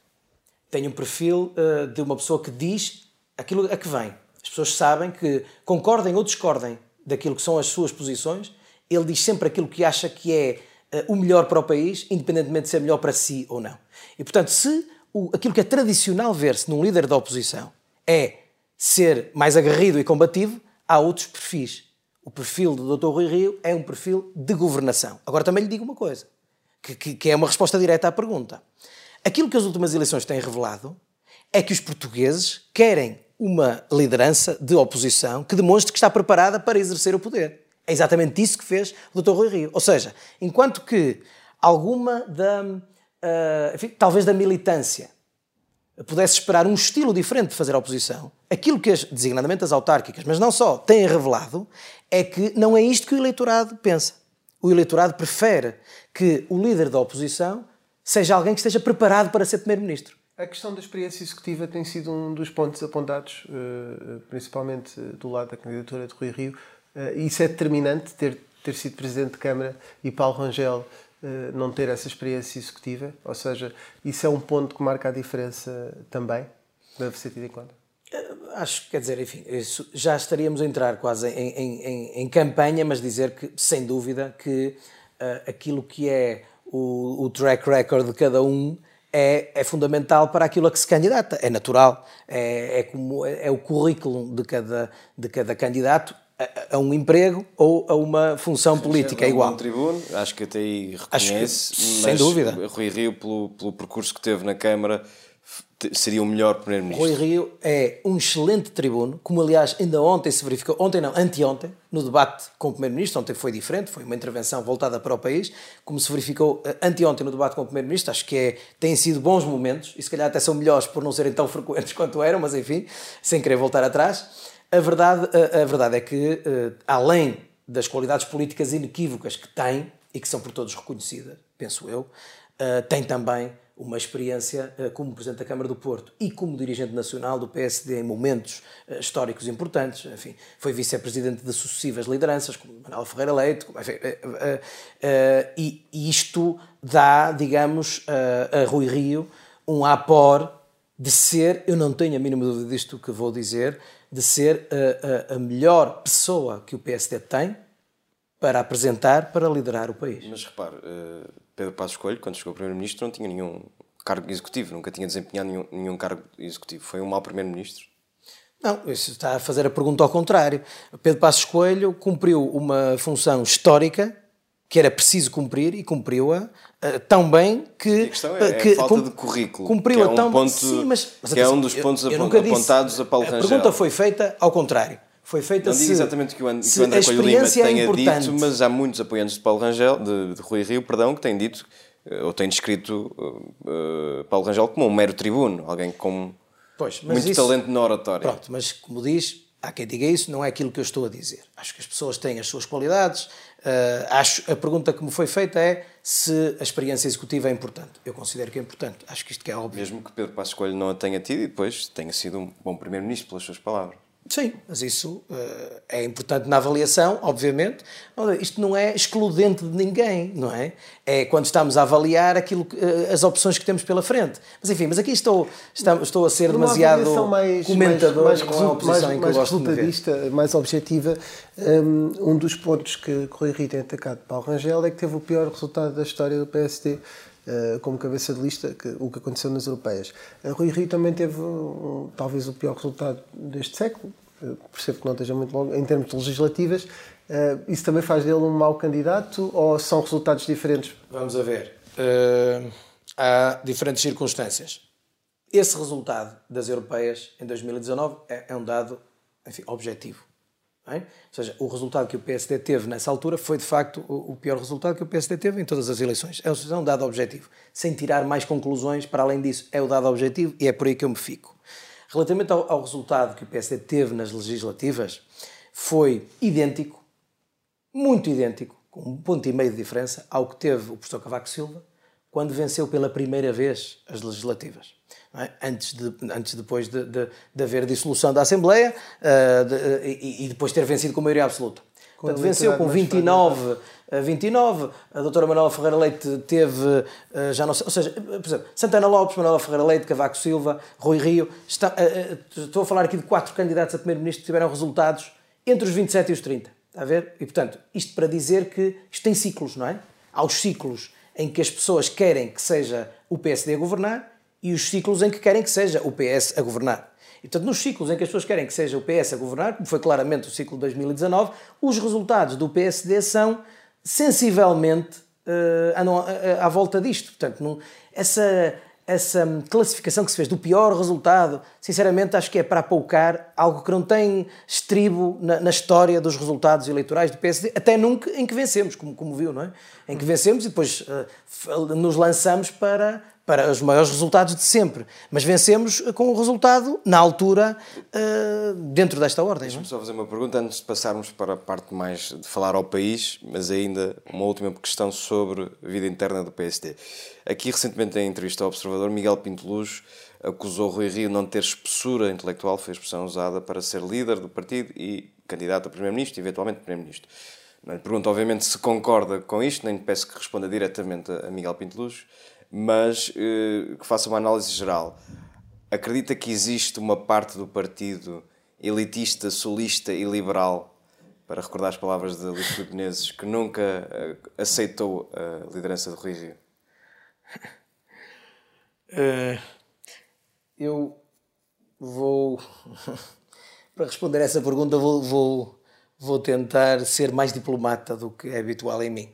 Tem um perfil uh, de uma pessoa que diz aquilo a que vem. As pessoas sabem que concordem ou discordem daquilo que são as suas posições, ele diz sempre aquilo que acha que é uh, o melhor para o país, independentemente de ser melhor para si ou não. E, portanto, se o, aquilo que é tradicional ver-se num líder da oposição é ser mais aguerrido e combativo, há outros perfis. O perfil do Dr. Rui Rio é um perfil de governação. Agora também lhe digo uma coisa, que, que, que é uma resposta direta à pergunta. Aquilo que as últimas eleições têm revelado é que os portugueses querem uma liderança de oposição que demonstre que está preparada para exercer o poder. É exatamente isso que fez o Dr. Rui Rio. Ou seja, enquanto que alguma da, uh, enfim, talvez da militância pudesse esperar um estilo diferente de fazer oposição, aquilo que as, designadamente as autárquicas, mas não só, têm revelado, é que não é isto que o eleitorado pensa. O eleitorado prefere que o líder da oposição seja alguém que esteja preparado para ser primeiro-ministro. A questão da experiência executiva tem sido um dos pontos apontados, eh, principalmente do lado da candidatura de Rui Rio. Eh, isso é determinante, ter, ter sido Presidente de Câmara e Paulo Rangel eh, não ter essa experiência executiva? Ou seja, isso é um ponto que marca a diferença também? Deve ser tido em conta? Acho que, quer dizer, enfim, já estaríamos a entrar quase em, em, em, em campanha, mas dizer que, sem dúvida, que uh, aquilo que é o, o track record de cada um é, é, fundamental para aquilo a que se candidata. É natural, é, é, como, é, é o currículo de cada, de cada candidato a, a um emprego ou a uma função Sim, política, é igual. Um tribuno, acho que até aí reconhece, que, sem dúvida. Rui Rio, pelo, pelo percurso que teve na Câmara, seria o melhor Primeiro-Ministro. Rui Rio é um excelente tribuno, como aliás ainda ontem se verificou, ontem não, anteontem, no debate com o Primeiro-Ministro, ontem foi diferente, foi uma intervenção voltada para o país, como se verificou eh, anteontem no debate com o Primeiro-Ministro, acho que é, têm sido bons momentos, e se calhar até são melhores por não serem tão frequentes quanto eram, mas enfim, sem querer voltar atrás. A verdade, a, a verdade é que, eh, além das qualidades políticas inequívocas que tem, e que são por todos reconhecidas, penso eu, eh, tem também uma experiência uh, como Presidente da Câmara do Porto e como dirigente nacional do PSD em momentos uh, históricos importantes. Enfim, foi vice-presidente de sucessivas lideranças, como Manuel Ferreira Leite. Como, enfim, uh, e, isto dá, digamos, a Rui Rio um apor de ser, eu não tenho a mínima dúvida disto que vou dizer, de ser a, a, a melhor pessoa que o PSD tem para apresentar, para liderar o país. Mas repare, Pedro Passos Coelho, quando chegou Primeiro-Ministro, não tinha nenhum cargo executivo, nunca tinha desempenhado nenhum, nenhum cargo executivo. Foi um mau Primeiro-Ministro? Não, isso está a fazer a pergunta ao contrário. Pedro Passos Coelho cumpriu uma função histórica que era preciso cumprir e cumpriu-a uh, tão bem que. A questão é, que, é a falta de currículo. Cumpriu-a é um tão ponto, Sim, mas, mas que é um dos pontos eu, eu apontados disse, a Paulo Rangel. A pergunta foi feita ao contrário. Foi feita não se, digo exatamente que o, And, que o André Coelho Lima tenha é dito, mas há muitos apoiantes de Paulo Rangel, de, de Rui Rio, perdão, que têm dito, eh, ou têm descrito uh, Paulo Rangel como um mero tribuno, alguém com pois, muito isso, talento na oratória. Pronto, mas como diz, há quem diga isso, não é aquilo que eu estou a dizer. Acho que as pessoas têm as suas qualidades. Uh, acho, a pergunta que me foi feita é se a experiência executiva é importante. Eu considero que é importante. Acho que isto que é óbvio. Mesmo que Pedro Passos Coelho não a tenha tido e depois tenha sido um bom primeiro-ministro pelas suas palavras. Sim, mas isso uh, é importante na avaliação, obviamente. Isto não é excludente de ninguém, não é? É quando estamos a avaliar aquilo que, uh, as opções que temos pela frente. Mas enfim, mas aqui estou, estou, estou a ser demasiado mais, comentador, mais, mais, não é mais, mais resultadista, mais objetiva. Um, um dos pontos que Rui Rita tem atacado Paulo Rangel é que teve o pior resultado da história do PSD como cabeça de lista que, o que aconteceu nas europeias. Uh, Rui Rio também teve um, talvez o pior resultado deste século, uh, percebo que não esteja muito longo, em termos de legislativas. Uh, isso também faz dele um mau candidato ou são resultados diferentes? Vamos a ver. há diferentes circunstâncias. Esse resultado das europeias em 2019 é, é um dado enfim, objetivo. É? Ou seja, o resultado que o PSD teve nessa altura foi de facto o pior resultado que o PSD teve em todas as eleições. É um dado objetivo. Sem tirar mais conclusões, para além disso, é o dado objetivo e é por aí que eu me fico. Relativamente ao, ao resultado que o PSD teve nas legislativas, foi idêntico, muito idêntico, com um ponto e meio de diferença, ao que teve o professor Cavaco Silva quando venceu pela primeira vez as legislativas é? antes, de, antes depois de, de, de haver dissolução da Assembleia uh, de, e, e, depois ter vencido com maioria absoluta. Com Portanto, venceu com 29 a 29, a doutora Manuela Ferreira Leite teve, uh, já não sei, ou seja, por exemplo, Santana Lopes, Manuela Ferreira Leite, Cavaco Silva, Rui Rio, está, uh, estou a falar aqui de quatro candidatos a primeiro-ministro que tiveram resultados entre os 27 e os 30, está a ver? E portanto, isto para dizer que isto tem ciclos, não é? Há os ciclos em que as pessoas querem que seja o PSD a governar e os ciclos em que querem que seja o PS a governar. E, portanto, nos ciclos em que as pessoas querem que seja o PS a governar, como foi claramente o ciclo de 2019, os resultados do PSD são sensivelmente uh, andam à, à, volta disto. Portanto, não, essa, essa classificação que se fez do pior resultado, sinceramente, acho que é para apoucar algo que não tem estribo na, na, história dos resultados eleitorais do PSD, até nunca em que vencemos, como, como viu, não é? Em que vencemos e depois uh, nos lançamos para para os maiores resultados de sempre. Mas vencemos com o resultado, na altura, uh, dentro desta ordem. Deixa-me só fazer uma pergunta antes de passarmos para a parte mais de falar ao país, mas ainda uma última questão sobre a vida interna do PSD. Aqui, recentemente, em entrevista ao Observador, Miguel Pinto Luz acusou Rui Rio não ter espessura intelectual, foi a expressão usada, para ser líder do partido e candidato a Primeiro-Ministro, eventualmente Primeiro-Ministro. Não lhe pergunto, obviamente, se concorda com isto, nem lhe peço que responda diretamente a Miguel Pinto Luz, mas eh, que faça uma análise geral. Acredita que existe uma parte do partido elitista, solista e liberal, para recordar as palavras de Luís Filipe que nunca eh, aceitou a liderança de Rui? Uh, eu vou. para responder a essa pergunta, vou, vou, vou tentar ser mais diplomata do que é habitual em mim.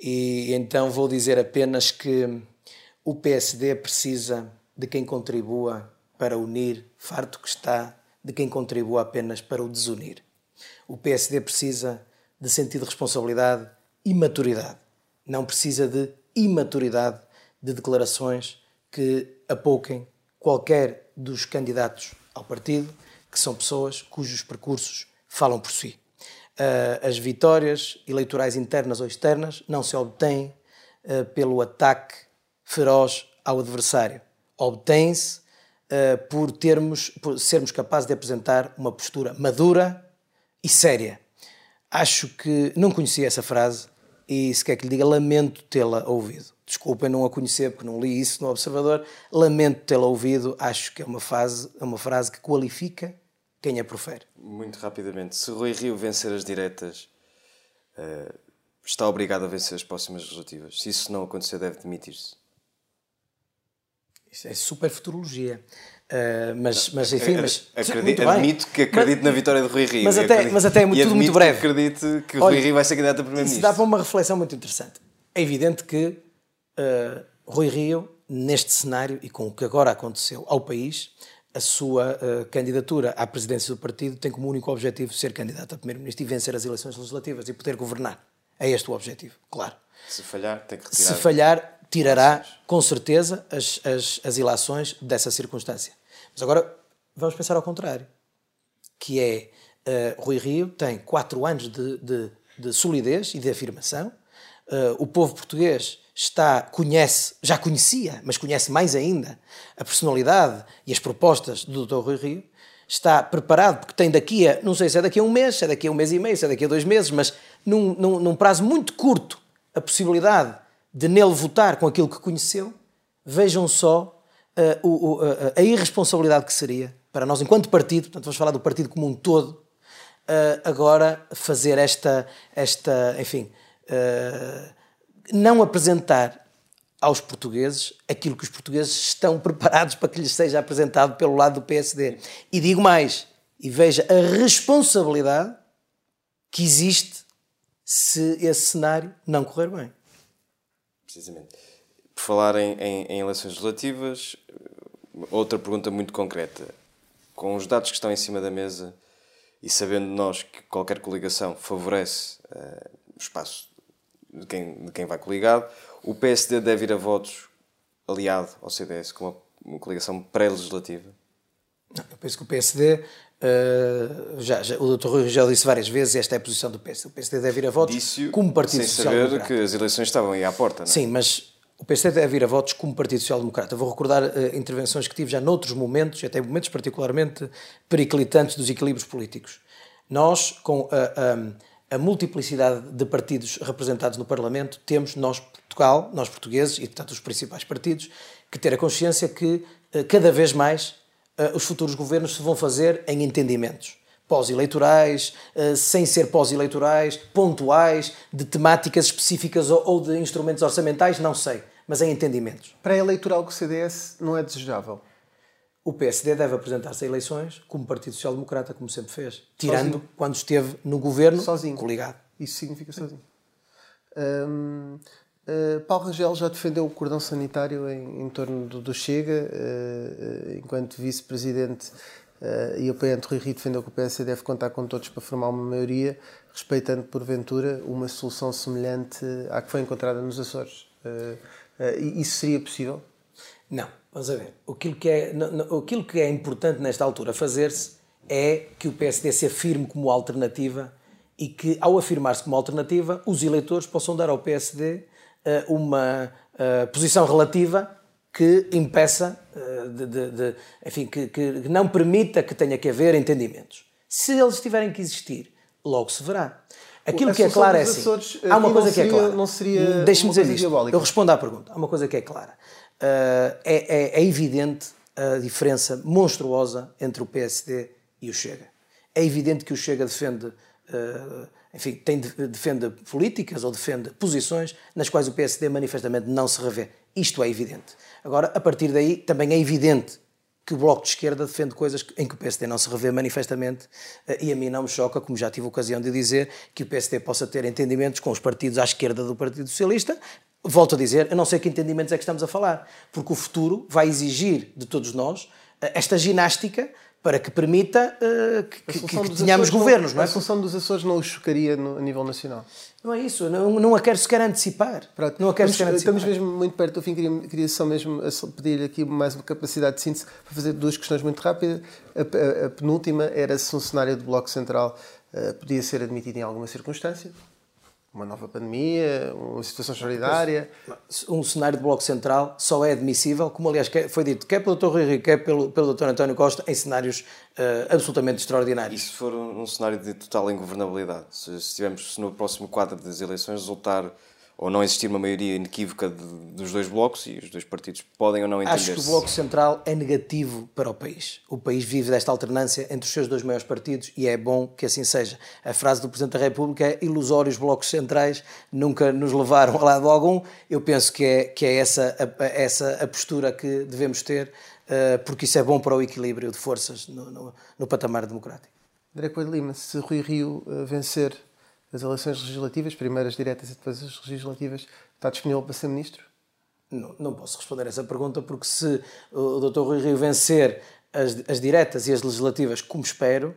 E então vou dizer apenas que o PSD precisa de quem contribua para unir, farto que está de quem contribua apenas para o desunir. O PSD precisa de sentido de responsabilidade e maturidade. Não precisa de imaturidade de declarações que apouquem qualquer dos candidatos ao partido, que são pessoas cujos percursos falam por si. Ah, as vitórias eleitorais internas ou externas não se obtêm ah, pelo ataque feroz ao adversário. Obtém-se uh, por, termos, por sermos capazes de apresentar uma postura madura e séria. Acho que não conhecia essa frase e, se quer que lhe diga, lamento tê-la ouvido. Desculpem não a conhecer porque não li isso no Observador. Lamento tê-la ouvido. Acho que é uma, fase, é uma frase que qualifica quem a profere. Muito rapidamente, se Rui Rio vencer as diretas, uh, está obrigado a vencer as próximas legislativas. Se isso não acontecer, deve demitir-se. Isso é super futurologia. Uh, mas, mas enfim, mas, acredito, admito que acredito mas, na vitória de Rui Rio. Mas até, mas até é muito, tudo muito breve. Que acredito que Olha, Rui Rio vai ser candidato a primeiro-ministro. Isso dá para uma reflexão muito interessante. É evidente que uh, Rui Rio, neste cenário e com o que agora aconteceu ao país, a sua uh, candidatura à presidência do partido tem como único objetivo ser candidato a primeiro-ministro e vencer as eleições legislativas e poder governar. É este o objetivo, claro. Se falhar, tem que retirar. Se falhar, tirará com certeza as, as, as ilações dessa circunstância. Mas agora vamos pensar ao contrário, que é uh, Rui Rio tem quatro anos de, de, de solidez e de afirmação. Uh, o povo português está conhece já conhecia, mas conhece mais ainda a personalidade e as propostas do Dr. Rui Rio. Está preparado porque tem daqui a não sei se é daqui a um mês, se é daqui a um mês e meio, se é daqui a dois meses, mas num, num, num prazo muito curto a possibilidade de nele votar com aquilo que conheceu, vejam só uh, o, uh, a irresponsabilidade que seria para nós, enquanto partido, portanto, vamos falar do partido como um todo, uh, agora fazer esta, esta enfim, não apresentar aos portugueses aquilo que os portugueses estão preparados para que lhes seja apresentado pelo lado do PSD. E digo mais, e veja a responsabilidade que existe se esse cenário não correr bem. Precisamente. Por falar em, em, em eleições legislativas, outra pergunta muito concreta. Com os dados que estão em cima da mesa e sabendo nós que qualquer coligação favorece uh, o espaço de quem, de quem vai coligado, o PSD deve ir a votos aliado ao CDS com uma, uma coligação pré-legislativa? Eu penso que o PSD Uh, já, já, o Dr. Rui já disse várias vezes, esta é a posição do PSD. O PSD deve ir a votos como Partido Social Democrata. Sem saber que as eleições estavam aí à porta, não é? Sim, mas o PSD deve ir a votos como Partido Social Democrata. Vou recordar uh, intervenções que tive já noutros momentos, até momentos particularmente periclitantes dos equilíbrios políticos. Nós, com a, a, a multiplicidade de partidos representados no Parlamento, temos, nós, Portugal, nós portugueses, e portanto os principais partidos, que ter a consciência que uh, cada vez mais os futuros governos se vão fazer em entendimentos pós-eleitorais, uh, sem ser pós-eleitorais, pontuais, de temáticas específicas ou, ou, de instrumentos orçamentais, não sei, mas em entendimentos. Pré-eleitoral que o CDS não é desejável? O PSD deve apresentar-se a eleições como Partido Social Democrata, como sempre fez, tirando sozinho. quando esteve no governo sozinho. coligado. Isso significa sozinho. Hum, Uh, Paulo Rangel já defendeu o cordão sanitário em, em torno do, do Chega, uh, enquanto vice-presidente uh, e apoiante Rui Rio defendeu que o PS deve contar com todos para formar uma maioria, respeitando porventura uma solução semelhante à que foi encontrada nos Açores. isso seria possível? Não, vamos a ver. Aquilo que é, aquilo que é importante nesta altura fazer-se é que o PSD se afirme como alternativa e que, ao afirmar-se como alternativa, os eleitores possam dar ao PSD uma uh, posição relativa que impeça, uh, de, de, de, enfim, que, que, não permita que tenha que haver entendimentos. Se eles tiverem que existir, logo se verá. Aquilo que é claro é assim. Há uma coisa que é clara. Não seria Deixe-me dizer isto. Diabólica. Eu respondo à pergunta. Há uma coisa que é clara. Uh, é, é, é evidente a diferença monstruosa entre o PSD e o Chega. É evidente que o Chega defende Uh, enfim, tem, defende políticas ou defende posições nas quais o PSD manifestamente não se revê. Isto é evidente. Agora, a partir daí, também é evidente que o Bloco de Esquerda defende coisas em que o PSD não se revê manifestamente uh, e a mim não me choca, como já tive ocasião de dizer, que o PSD possa ter entendimentos com os partidos à esquerda do Partido Socialista. Volto a dizer, eu não sei que entendimentos é que estamos a falar, porque o futuro vai exigir de todos nós uh, esta ginástica para que permita uh, que, que, que tenhamos governos. Não, não é? A solução dos Açores não os chocaria no, a nível nacional? Não é isso, não, não a quero sequer antecipar. Pronto. Não a quero sequer antecipar. Estamos mesmo muito perto do fim, queria, queria só mesmo pedir aqui mais uma capacidade de síntese para fazer duas questões muito rápidas. A, a, a penúltima era se um cenário do Bloco Central uh, podia ser admitido em alguma circunstância uma nova pandemia, uma situação extraordinária. Um cenário de Bloco Central só é admissível, como aliás foi dito, quer pelo Dr. Rui Rio, quer pelo, pelo Dr. António Costa, em cenários uh, absolutamente extraordinários. E se for um, um cenário de total ingovernabilidade? Se, se tivermos se no próximo quadro das eleições resultar ou não existir uma maioria inequívoca de, dos dois blocos e os dois partidos podem ou não entender Acho que o Bloco Central é negativo para o país. O país vive desta alternância entre os seus dois maiores partidos e é bom que assim seja. A frase do Presidente da República é ilusórios blocos centrais nunca nos levaram a lado algum. Eu penso que é, que é essa, a, essa a postura que devemos ter, uh, porque isso é bom para o equilíbrio de forças no, no, no patamar democrático. André Coelho Lima, se Rui Rio uh, vencer as eleições legislativas, primeiras diretas e depois as legislativas, está disponível para ser ministro? Não, não posso responder essa pergunta porque se o Dr. Rui Rio vencer as, as diretas e as legislativas, como espero,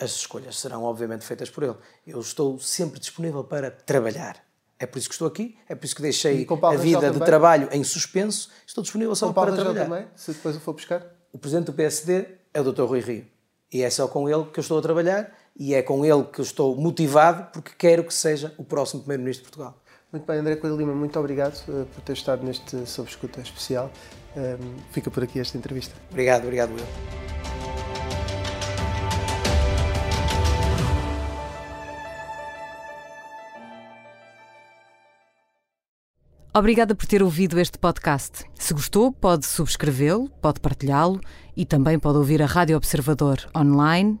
as escolhas serão obviamente feitas por ele. Eu estou sempre disponível para trabalhar. É por isso que estou aqui, é por isso que deixei a vida de trabalho em suspenso. Estou disponível só para trabalhar. também, se depois o for buscar? O presidente do PSD é o Dr. Rui Rio. E é só com ele que eu estou a trabalhar e é com ele que eu estou motivado porque quero que seja o próximo Primeiro-Ministro de Portugal. Muito bem, André Coelho Lima, muito obrigado uh, por ter estado neste Sob Escuta especial. Um, ehm, fica por aqui esta entrevista. Obrigado, obrigado, Will. Obrigada por ter ouvido este podcast. Se gostou, pode subscrevê-lo, pode partilhá-lo e também pode ouvir a Rádio Observador online